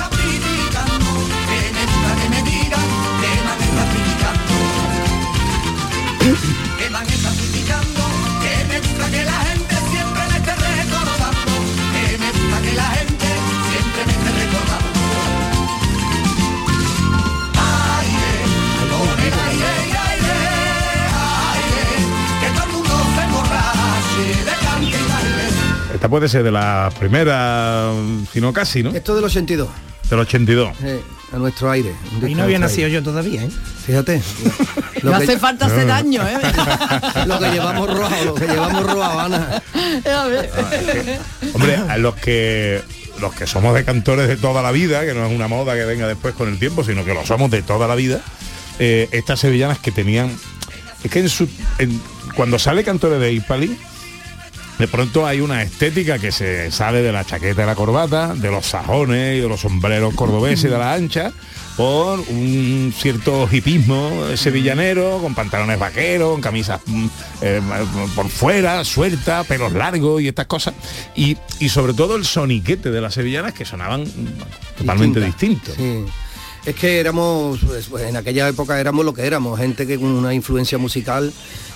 Que me han estado criticando. Que me gusta que la gente siempre me esté recordando. Que me gusta que la gente siempre me esté recordando. Ay, eh, ay, eh, ay, eh, que todo el mundo se emborrache de canto y. Esta puede ser de la primera, si no casi, ¿no? Esto del 82, Del 82. eh, a nuestro aire. a no había nacido aire. yo todavía, ¿eh? Fíjate. No hace falta hacer daño, ¿eh? lo que llevamos rojo, lo que llevamos rojo, Ana. A ver. Hombre, a los que los que somos de cantores de toda la vida, que no es una moda que venga después con el tiempo, sino que lo somos de toda la vida, eh, estas sevillanas que tenían. Es que en su, en- cuando sale cantores de Ipali, de pronto hay una estética que se sale de la chaqueta y la corbata, de los sajones y de los sombreros cordobeses y de la ancha, por un cierto hipismo sevillanero, con pantalones vaqueros, con camisas mm, eh, por fuera, suelta, pelos largos y estas cosas. Y, y sobre todo el soniquete de las sevillanas que sonaban totalmente Distinta. distintos. Sí. Es que éramos, pues, pues, en aquella época éramos lo que éramos, gente que con una influencia musical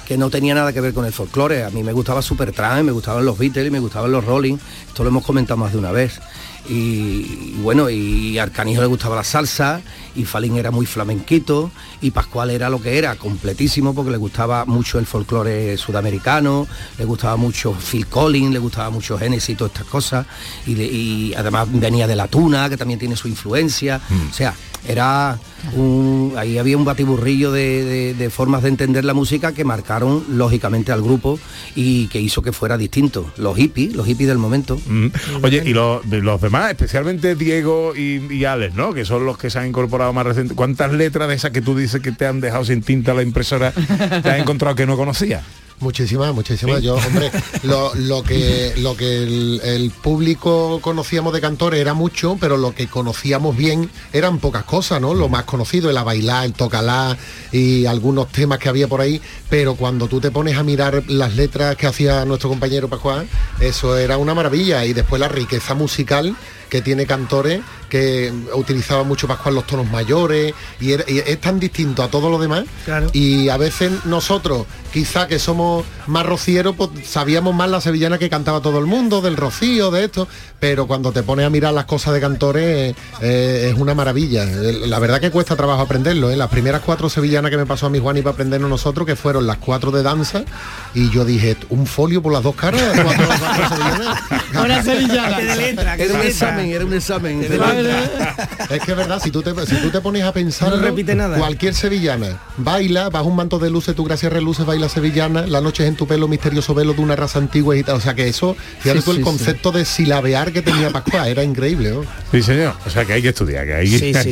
que no tenía nada que ver con el folclore. A mí me gustaba Supertramp, me gustaban los Beatles, me gustaban los Rolling. Esto lo hemos comentado más de una vez. Y, y bueno, y Arcanijo le gustaba la salsa, y Falín era muy flamenquito, y Pascual era lo que era, completísimo, porque le gustaba mucho el folclore sudamericano, le gustaba mucho Phil Collins, le gustaba mucho Genesis y todas estas cosas, y, de- y además venía de la tuna, que también tiene su influencia. O sea, era un, ahí había un batiburrillo de, formas de entender la música que marcaron lógicamente al grupo y que hizo que fuera distinto. Los hippies, los hippies del momento. Mm. Oye, y los, los demás, especialmente Diego y, y Alex, ¿no? Que son los que se han incorporado más reciente. ¿Cuántas letras de esas que tú dices que te han dejado sin tinta la impresora te has encontrado que no conocías? Muchísimas, muchísimas. Sí. Yo, hombre, lo, lo que lo que el, el público conocíamos de cantores era mucho, pero lo que conocíamos bien eran pocas cosas, ¿no? Lo más conocido, el bailar, el tocalá y algunos temas que había por ahí, pero cuando tú te pones a mirar las letras que hacía nuestro compañero Pascual, eso era una maravilla. Y después la riqueza musical que tiene cantores que utilizaba mucho Pascual los tonos mayores y, era- y es tan distinto a todo lo demás y a veces nosotros quizá que somos más rocieros pues sabíamos más la sevillana que cantaba todo el mundo del rocío de esto pero cuando te pones a mirar las cosas de cantores eh, es una maravilla Eh, la verdad que cuesta trabajo aprenderlo ¿eh? las primeras cuatro sevillanas que me pasó a mi Juan y para aprendernos nosotros que fueron las cuatro de danza y yo dije un folio por las dos caras cuatro, cuatro sevillanas Una sevillana. Un examen, era un examen. Es que es verdad, si tú te, si tú te pones a pensar, No repite nada. cualquier sevillana baila, bajo un manto de luces, tu gracia reluce, baila sevillana, la noche es en tu pelo, misterioso velo de una raza antigua y tal. O sea que eso, fíjate Sí, tú el sí. concepto de silabear que tenía Pascual, era increíble. ¿no? Sí, señor. O sea que hay que estudiar, que hay, que estudiar.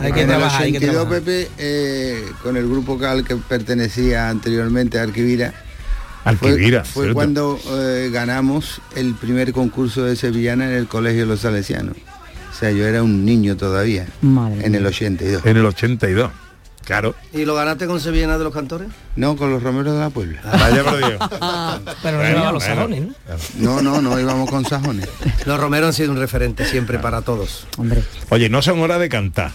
hay que trabajar, hay que 82, trabajar. Pepe, eh, con el grupo al que pertenecía anteriormente, Arquivira, fue- Alquivira, fue, ¿cierto? cuando eh, ganamos el primer concurso de Sevillana en el Colegio de los Salesianos. O sea, yo era un niño todavía, Madre en el 82. En el 82. Claro. ¿Y lo ganaste con Sevillana de los cantores? No, con los romeros de la Puebla. Vaya por Dios. Pero no llevaba los bueno. salones, ¿no? No, no, no íbamos con sajones. Los Romero han sido un referente siempre para todos. Hombre. Oye, no son horas de cantar.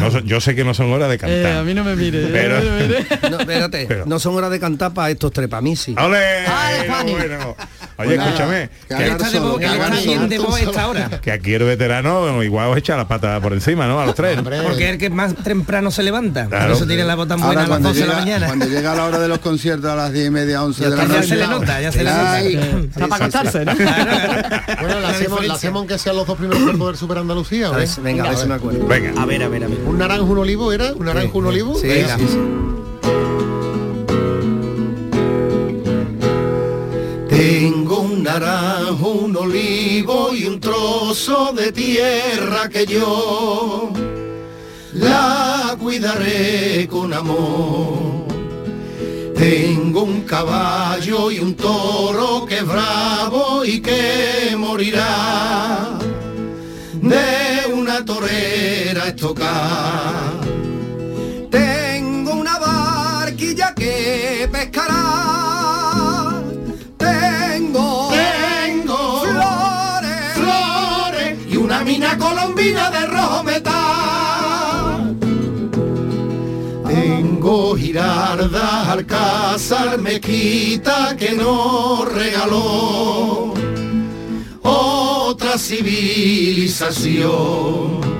No yo sé que no son horas de cantar. Eh, a mí no me mire. Pero- no me mire. No, espérate, Pero- no son horas de cantar para estos trepamisis. ¡Ole! Bueno. Oye, nada, escúchame, que que, Está de que bien de esta hora. que aquí el veterano igual os echa la pata por encima, ¿no? A los tres. Hombre, Porque es el que más temprano se levanta. Claro. Por eso tiene la voz tan buena Ahora a las cuando 12 de la llega, mañana. cuando llega la hora de los conciertos a las 10 y media, 11 de la Ya noche. se le nota, ya se le nota. Está para acostarse, ¿no? bueno, la hacemos, la hacemos aunque sean los dos primeros cuerpos del Super Andalucía. venga, a ver si me acuerdo. Venga. A ver, a ver, a ver. Un naranjo, un olivo, ¿era? ¿Un naranjo, un olivo? Sí, Venga. sí, sí. Tengo un naranjo, un olivo y un trozo de tierra que yo la cuidaré con amor. Tengo un caballo y un toro que es bravo y que morirá de una torera estocada. Tengo una barquilla que pescará. Tengo, Tengo flores, flores y una mina colombina de rojo metal. Tengo girardas, alcázar, mezquita que nos regaló otra civilización.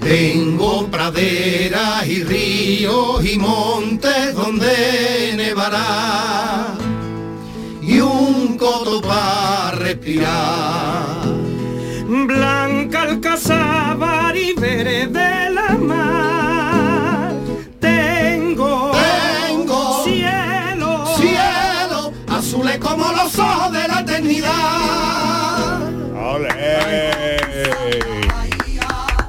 Tengo praderas y ríos y montes donde nevará y un coto para respirar. Blanca alcazaba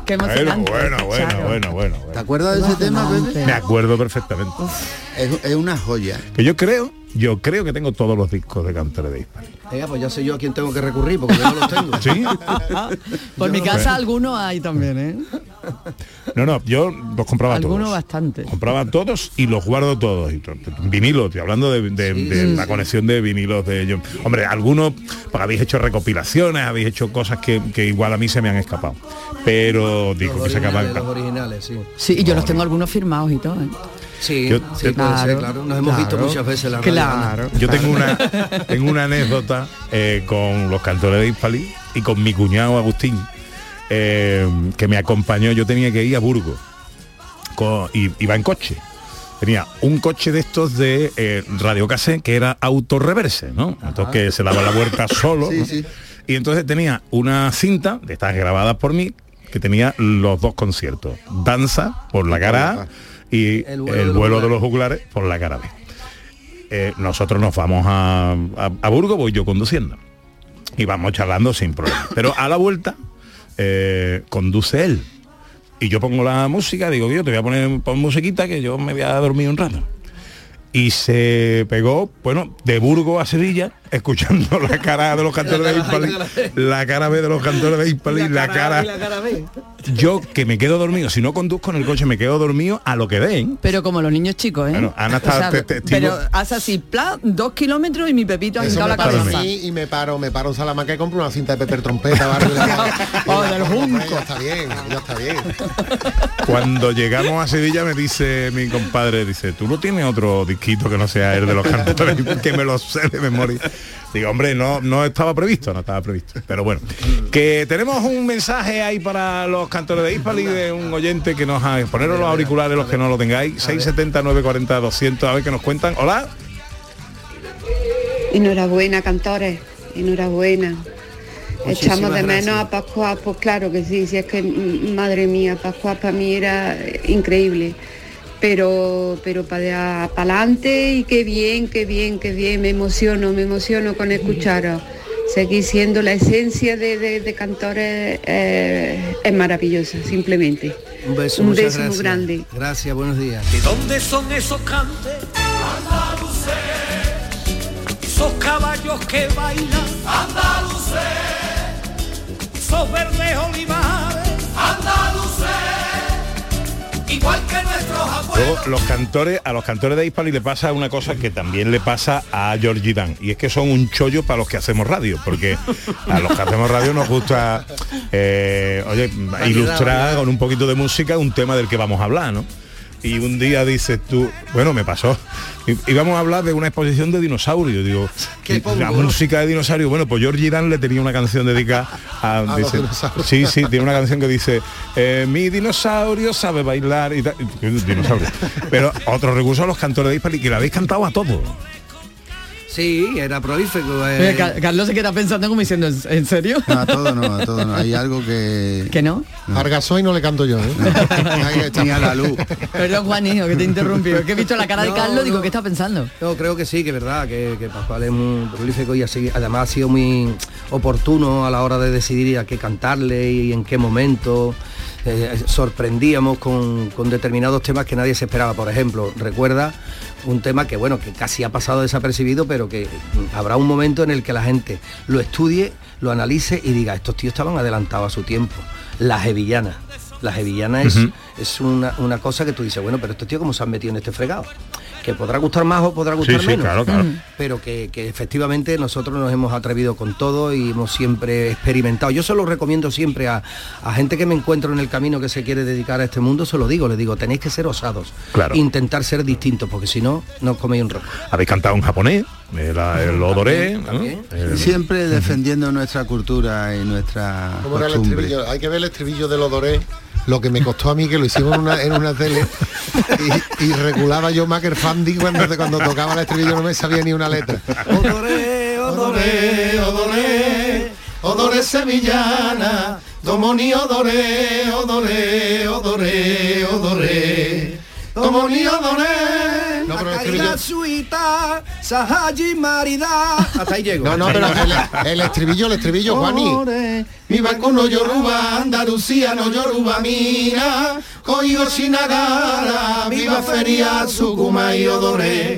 Qué Bueno, emocionante. bueno, bueno, escucharlo. bueno, bueno, bueno. ¿Te acuerdas de ese tema, Pepe? Me acuerdo perfectamente. Es, es una joya. Que yo creo, yo creo que tengo todos los discos de Cantores de Hispania. Venga, pues ya sé yo a quién tengo que recurrir porque yo no los tengo. ¿Sí? Por mi no casa algunos hay también, ¿eh? No, no, yo los compraba Algunos todos. bastante. Compraba todos y los guardo todos. Y to- Vinilos, estoy hablando de, de- de la conexión de vinilos de ellos. Hombre, algunos, pues habéis hecho recopilaciones, habéis hecho cosas que, que igual a mí se me han escapado. Pero digo Los que se acaban. originales, los originales, sí. Sí, y yo los tengo algunos firmados y todo, ¿eh? Sí, Yo- sí, yo- puede ser, Claro, claro. Nos hemos visto muchas veces la. Claro. Yo tengo una, tengo una anécdota eh, con los cantores de Hispali y con mi cuñado Agustín, eh, que me acompañó. Yo tenía que ir a Burgos con- y iba en coche. Tenía un coche de estos de eh, radio cassette que era autorreverse, ¿no? Entonces que se daba la vuelta solo. Sí, ¿no? sí. Y entonces tenía una cinta de estas grabadas por mí que tenía los dos conciertos. Danza por la cara A y El el vuelo vuelo, de los de los juglares por la cara B. Eh, nosotros nos vamos a, a, a Burgos, voy yo conduciendo. Y vamos charlando sin problema. Pero a la vuelta eh, conduce él. Y yo pongo la música, digo, yo te voy a poner pon musiquita que yo me voy a dormir un rato. Y se pegó, bueno, de Burgos a Sevilla, escuchando la cara de los cantores de Hispali, la cara B de los cantores de Hispali, la cara... Yo que me quedo dormido, si no conduzco en el coche, me quedo dormido a lo que den. Pero como los niños chicos, ¿eh? Bueno, Ana está te- testigo. pero hace así, plan, dos kilómetros y mi pepito ha la cabeza. mí y me paro, me paro en Salamanca y compro una cinta de Pepper Trompeta. barrio de la- Oh, del junco. Ya está bien, ya está bien. Cuando llegamos a Sevilla me dice mi compadre, dice, tú no tienes otro disquito que no sea el de los cantores, que me lo sé de memoria. Digo, hombre, no, no estaba previsto, no estaba previsto. Pero bueno, que tenemos un mensaje ahí para los cantores de Hispali de un oyente que nos ha poneros los auriculares los que no lo tengáis, 670 940 200, a ver que nos cuentan. Hola. Enhorabuena, cantores, enhorabuena. Muchísimas Echamos de menos gracias. a Pascual, pues claro que sí, si es que, madre mía, Pascual para mí era increíble. Pero, pero para adelante y qué bien, qué bien, qué bien, me emociono, me emociono con escucharos. Seguir siendo la esencia de, de- de cantores eh, es maravillosa, simplemente. Un beso, Un beso muy grande. Gracias, buenos días. ¿De dónde son esos cantes? Andaluces. Esos caballos que bailan. Andaluces. Esos verdes olivares. Igual que nuestros abuelos. Luego, los cantores, a los cantores de Hispali le pasa una cosa que también le pasa a Georgie Dan, y es que son un chollo para los que hacemos radio, porque a los que hacemos radio nos gusta, eh, oye, ilustrar con un poquito de música un tema del que vamos a hablar, ¿no? Y un día dices tú, bueno, me pasó, y- íbamos a hablar de una exposición de dinosaurios, digo, la música de dinosaurios, bueno, pues Georgie Dan le tenía una canción dedicada a, dice- dinosaurios. Sí, sí, tiene una canción que dice eh, mi dinosaurio sabe bailar y tal. Dinosaurio. Pero otro recurso a los cantores de Hispali que la habéis cantado a todos. Sí, era prolífico. eh. Mira, Carlos se queda pensando como diciendo, ¿en serio? No, a todo no, a todo no. Hay algo que... ¿Que no? Argasoy no le canto yo, ¿eh? La luz. Perdón, Juanito, que te he interrumpido. Es que he visto la cara de No, Carlos, digo, no. ¿qué está pensando? No, creo que sí, que es verdad, que, que Pascual es muy prolífico y así, además ha sido muy oportuno a la hora de decidir a qué cantarle y en qué momento. Eh, sorprendíamos con, con determinados temas que nadie se esperaba. Por ejemplo, recuerda un tema que bueno, que casi ha pasado desapercibido, pero que mm, habrá un momento en el que la gente lo estudie, lo analice y diga, estos tíos estaban adelantados a su tiempo. Las hevillanas. Las hevillanas es, es una, una cosa que tú dices, bueno, pero estos tíos cómo se han metido en este fregado. Que podrá gustar más o podrá gustar sí, menos. claro, claro. Pero que, que efectivamente nosotros nos hemos atrevido con todo y hemos siempre experimentado. Yo se lo recomiendo siempre a, a gente que me encuentro en el camino que se quiere dedicar a este mundo, se lo digo, les digo, tenéis que ser osados. Claro. Intentar ser distintos, porque si no, no os coméis un rojo. Habéis cantado en japonés, el, el odoré, ¿no? El- Siempre defendiendo nuestra cultura y nuestra ¿Cómo era el costumbre. estribillo? Hay que ver el estribillo del odoré, lo que me costó a mí que lo hicimos en una, en una tele y, y regulaba yo Macker Fandy cuando, cuando tocaba el estribillo no me sabía ni una letra. Odoré, odoré, odoré, odoré sevillana, domoni odoré, odoré, odoré, odoré, domoni odoré, Suita, sahaji marida. Hasta ahí llego. No, no, pero el, el estribillo, el estribillo, Juani. Mi barco no yoruba, Andalucía no yoruba mina, coigo sinagara, viva feria, sucuma y odoré.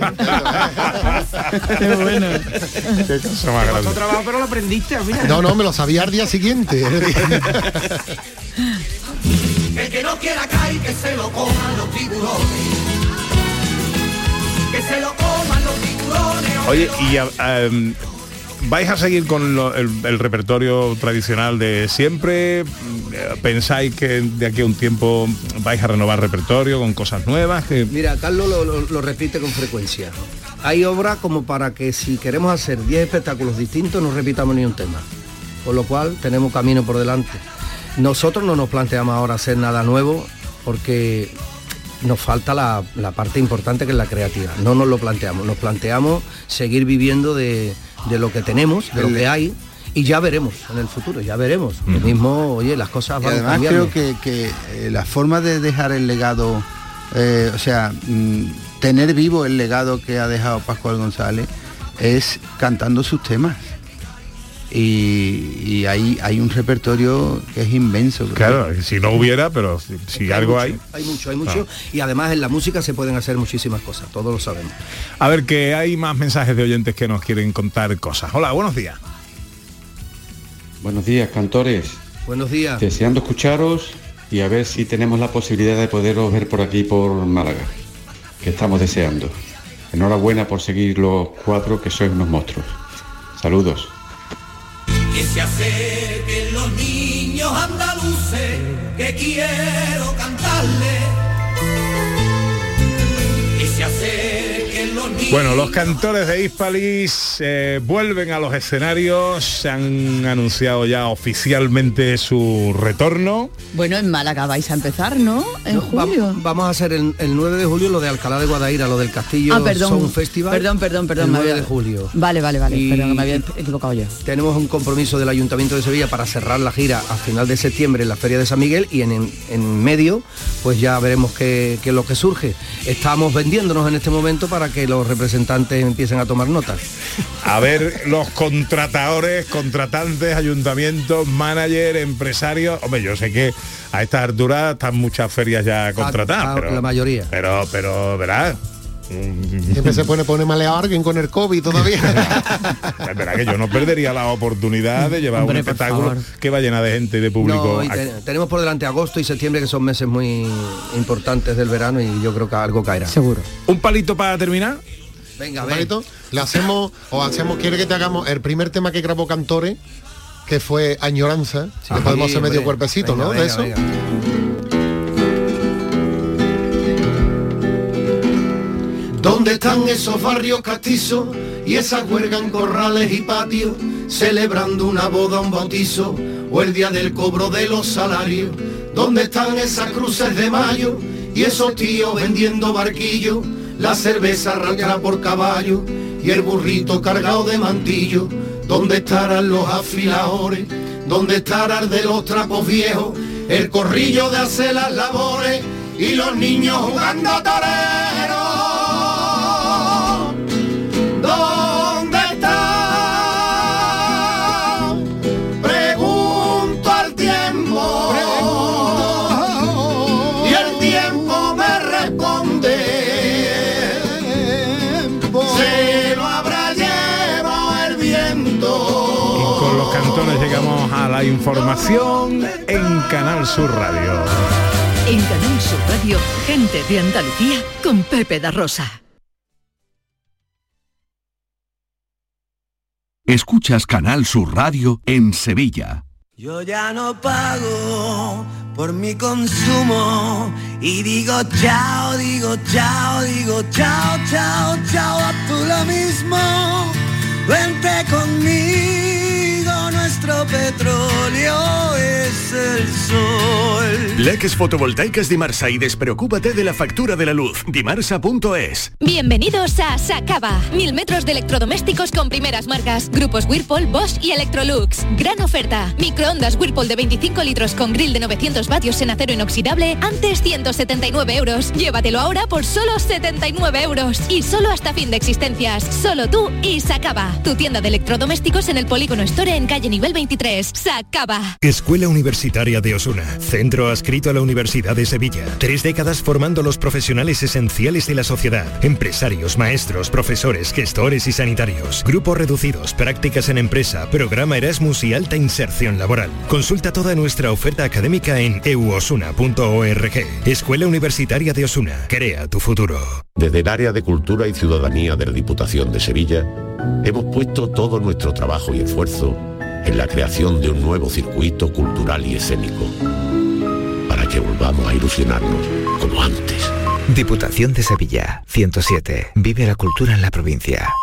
Qué bueno. Qué cosa más grande. trabajo, pero lo aprendiste al final. No, no, me lo sabía al día siguiente. El que no quiera caer, que se lo coman los tiburones. Oye, y a- em, vais a seguir con el, repertorio tradicional de siempre. ¿Pensáis que de aquí a un tiempo vais a renovar repertorio con cosas nuevas? Que... Mira, Carlos lo, lo- repite con frecuencia. Hay obra como para que si queremos hacer 10 espectáculos distintos no repitamos ni un tema. Con lo cual tenemos camino por delante. Nosotros no nos planteamos ahora hacer nada nuevo porque nos falta la, la parte importante que es la creativa. No nos lo planteamos, nos planteamos seguir viviendo de, de lo que tenemos, de lo que hay. Y ya veremos en el futuro, ya veremos. Lo mismo, oye, las cosas Y van además cambiando. creo que, que, eh, la forma de dejar el legado, eh, o sea, mm, tener vivo el legado que ha dejado Pascual González es cantando sus temas. Y, y hay, hay un repertorio que es inmenso. Claro, si no hubiera, pero si, si algo hay. Hay mucho, hay mucho. Y además en la música se pueden hacer muchísimas cosas, todos lo sabemos. A ver, que hay más mensajes de oyentes que nos quieren contar cosas. Hola, buenos días. Buenos días, cantores. Buenos días. Deseando escucharos y a ver si tenemos la posibilidad de poderos ver por aquí por Málaga, que estamos deseando. Enhorabuena por seguir los cuatro que sois unos monstruos. Saludos. Que se acerquen los niños andaluces, que quiero cantarle. Bueno, los cantores de Hispalis eh, vuelven a los escenarios, se han anunciado ya oficialmente su retorno. Bueno, en Málaga vais a empezar, ¿no? En No, va- julio. vamos a hacer el, el 9 de julio lo de Alcalá de Guadaira, lo del Castillo Ah, perdón. Sound Festival. Perdón, perdón, perdón, El me 9 había- de julio. Vale, vale, vale. Y- Perdón, que me había equivocado yo. Tenemos un compromiso del Ayuntamiento de Sevilla para cerrar la gira a final de septiembre en la Feria de San Miguel y en, en- en medio pues ya veremos qué, qué es lo que surge. Estamos vendiéndonos en este momento para que los representantes empiecen a tomar notas. A ver, los contratadores, contratantes, ayuntamientos, manager, empresarios. Hombre, yo sé que a estas alturas están muas ferias ya contratadas. a- pero, la mayoría. Pero, pero, verás. Siempre se pone pone maleado alguien con el COVID todavía. Es verdad que yo no perdería la oportunidad de llevar Hombre, un espectáculo que va llena de gente y de público. No, y te- tenemos por delante agosto y septiembre que son meses muy importantes del verano y yo creo que algo caerá. Seguro. Un palito para terminar. Venga, palito. Le hacemos, o hacemos, quiere que te hagamos el primer tema que grabó Cantores, que fue Añoranza. Sí, Le podemos hacer medio cuerpecito, Venga, ¿no? venga, de eso. venga. ¿Dónde están esos barrios castizos y esas huelgas en corrales y patios, celebrando una boda, un bautizo o el día del cobro de los salarios? ¿Dónde están esas cruces de mayo y esos tíos vendiendo barquillos, la cerveza arrastra por caballo y el burrito cargado de mantillo? ¿Dónde estarán los afiladores? ¿Dónde estarán de los trapos viejos? El corrillo de hacer las labores y los niños jugando torero. ¿Dónde Y con los cantones llegamos a la información en Canal Sur Radio. En Canal Sur Radio, gente de Andalucía con Pepe da Rosa. Escuchas Canal Sur Radio en Sevilla. Yo ya no pago por mi consumo y digo chao, digo chao, digo chao, chao, chao, a tú lo mismo. Vente conmigo, nuestro petróleo es el sol. Leques fotovoltaicas Dimarsa y despreocúpate de la factura de la luz. Dimarsa.es. Bienvenidos a Sacaba. Mil metros de electrodomésticos con primeras marcas. Grupos Whirlpool, Bosch y Electrolux. Gran oferta. Microondas Whirlpool de 25 litros con grill de 900 vatios en acero inoxidable. Antes 179 euros. Llévatelo ahora por solo 79 euros. Y solo hasta fin de existencias. Solo tú y Sacaba. Tu tienda de electrodomésticos en el Polígono Store en calle nivel 23. Sacaba. Escuela Universitaria de Osuna, centro adscrito a la Universidad de Sevilla. Tres décadas formando los profesionales esenciales de la sociedad, empresarios, maestros, profesores, gestores y sanitarios. Grupos reducidos, prácticas en empresa, programa Erasmus y alta inserción laboral. Consulta toda nuestra oferta académica en euosuna.org. Escuela Universitaria de Osuna, crea tu futuro. Desde el área de Cultura y Ciudadanía de la Diputación de Sevilla, hemos puesto todo nuestro trabajo y esfuerzo en la creación de un nuevo circuito cultural y escénico, para que volvamos a ilusionarnos como antes. Diputación de Sevilla, 107. Vive la cultura en la provincia.